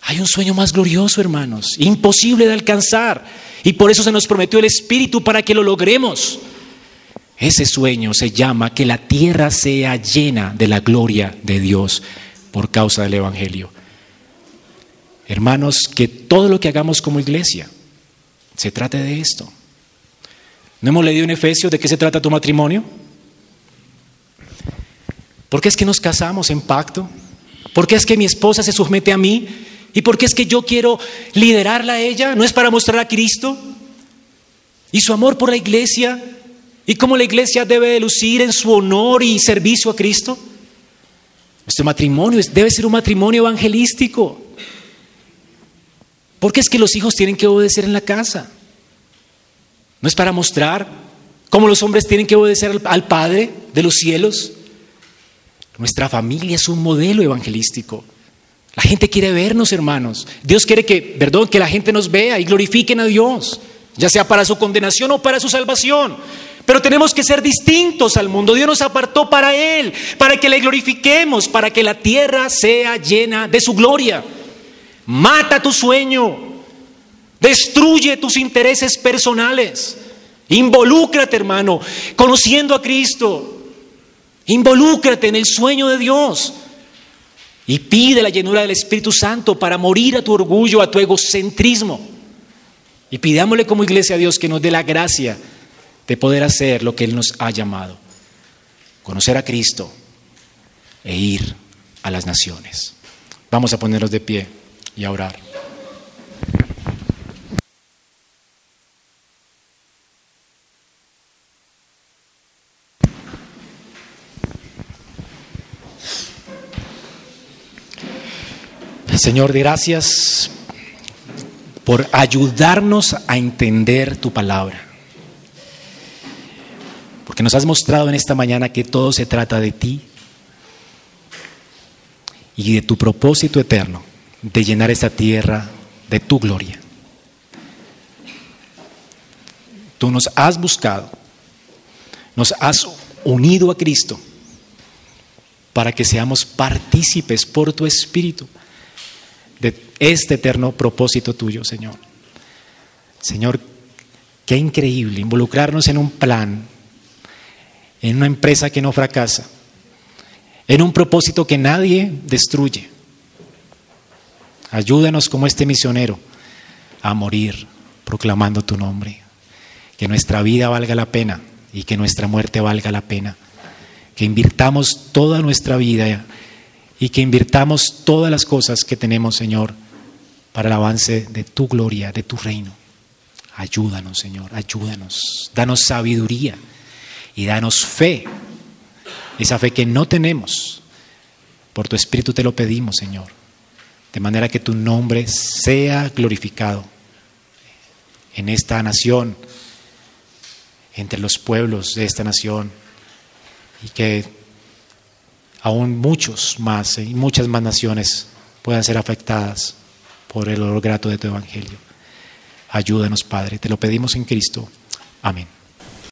Hay un sueño más glorioso, hermanos, imposible de alcanzar. Y por eso se nos prometió el Espíritu para que lo logremos. Ese sueño se llama que la tierra sea llena de la gloria de Dios por causa del Evangelio. Hermanos, que todo lo que hagamos como iglesia se trate de esto. ¿No hemos leído en Efesios de qué se trata tu matrimonio? ¿Por qué es que nos casamos en pacto? ¿Por qué es que mi esposa se somete a mí? ¿Y por qué es que yo quiero liderarla a ella? ¿No es para mostrar a Cristo? ¿Y su amor por la iglesia? ¿Y cómo la iglesia debe lucir en su honor y servicio a Cristo? Nuestro matrimonio debe ser un matrimonio evangelístico. ¿Por qué es que los hijos tienen que obedecer en la casa? ¿No es para mostrar cómo los hombres tienen que obedecer al, Padre de los cielos? Nuestra familia es un modelo evangelístico. La gente quiere vernos, hermanos. Dios quiere que, perdón, que la gente nos vea y glorifiquen a Dios, ya sea para su condenación o para su salvación. Pero tenemos que ser distintos al mundo. Dios nos apartó para Él, para que le glorifiquemos, para que la tierra sea llena de su gloria. Mata tu sueño, Destruye tus intereses personales. Involúcrate, hermano, conociendo a Cristo. Involúcrate en el sueño de Dios. Y pide la llenura del Espíritu Santo para morir a tu orgullo, a tu egocentrismo. Y pidámosle como iglesia a Dios que nos dé la gracia de poder hacer lo que Él nos ha llamado. Conocer a Cristo e ir a las naciones. Vamos a ponernos de pie y a orar. Señor, gracias por ayudarnos a entender tu palabra. Porque nos has mostrado en esta mañana que todo se trata de ti y de tu propósito eterno de llenar esta tierra de tu gloria. Tú nos has buscado, nos has unido a Cristo para que seamos partícipes por tu Espíritu este eterno propósito tuyo, Señor. Señor, qué increíble involucrarnos en un plan, en una empresa que no fracasa, en un propósito que nadie destruye. Ayúdanos como este misionero a morir proclamando tu nombre, que nuestra vida valga la pena y que nuestra muerte valga la pena, que invirtamos toda nuestra vida y que invirtamos todas las cosas que tenemos, Señor, para el avance de tu gloria, de tu reino. Ayúdanos, Señor, ayúdanos. Danos sabiduría y danos fe, esa fe que no tenemos. Por tu Espíritu te lo pedimos, Señor, de manera que tu nombre sea glorificado en esta nación, entre los pueblos de esta nación, y que aún muchos más y muchas más naciones puedan ser afectadas por el olor grato de tu Evangelio. Ayúdanos, Padre, te lo pedimos en Cristo. Amén.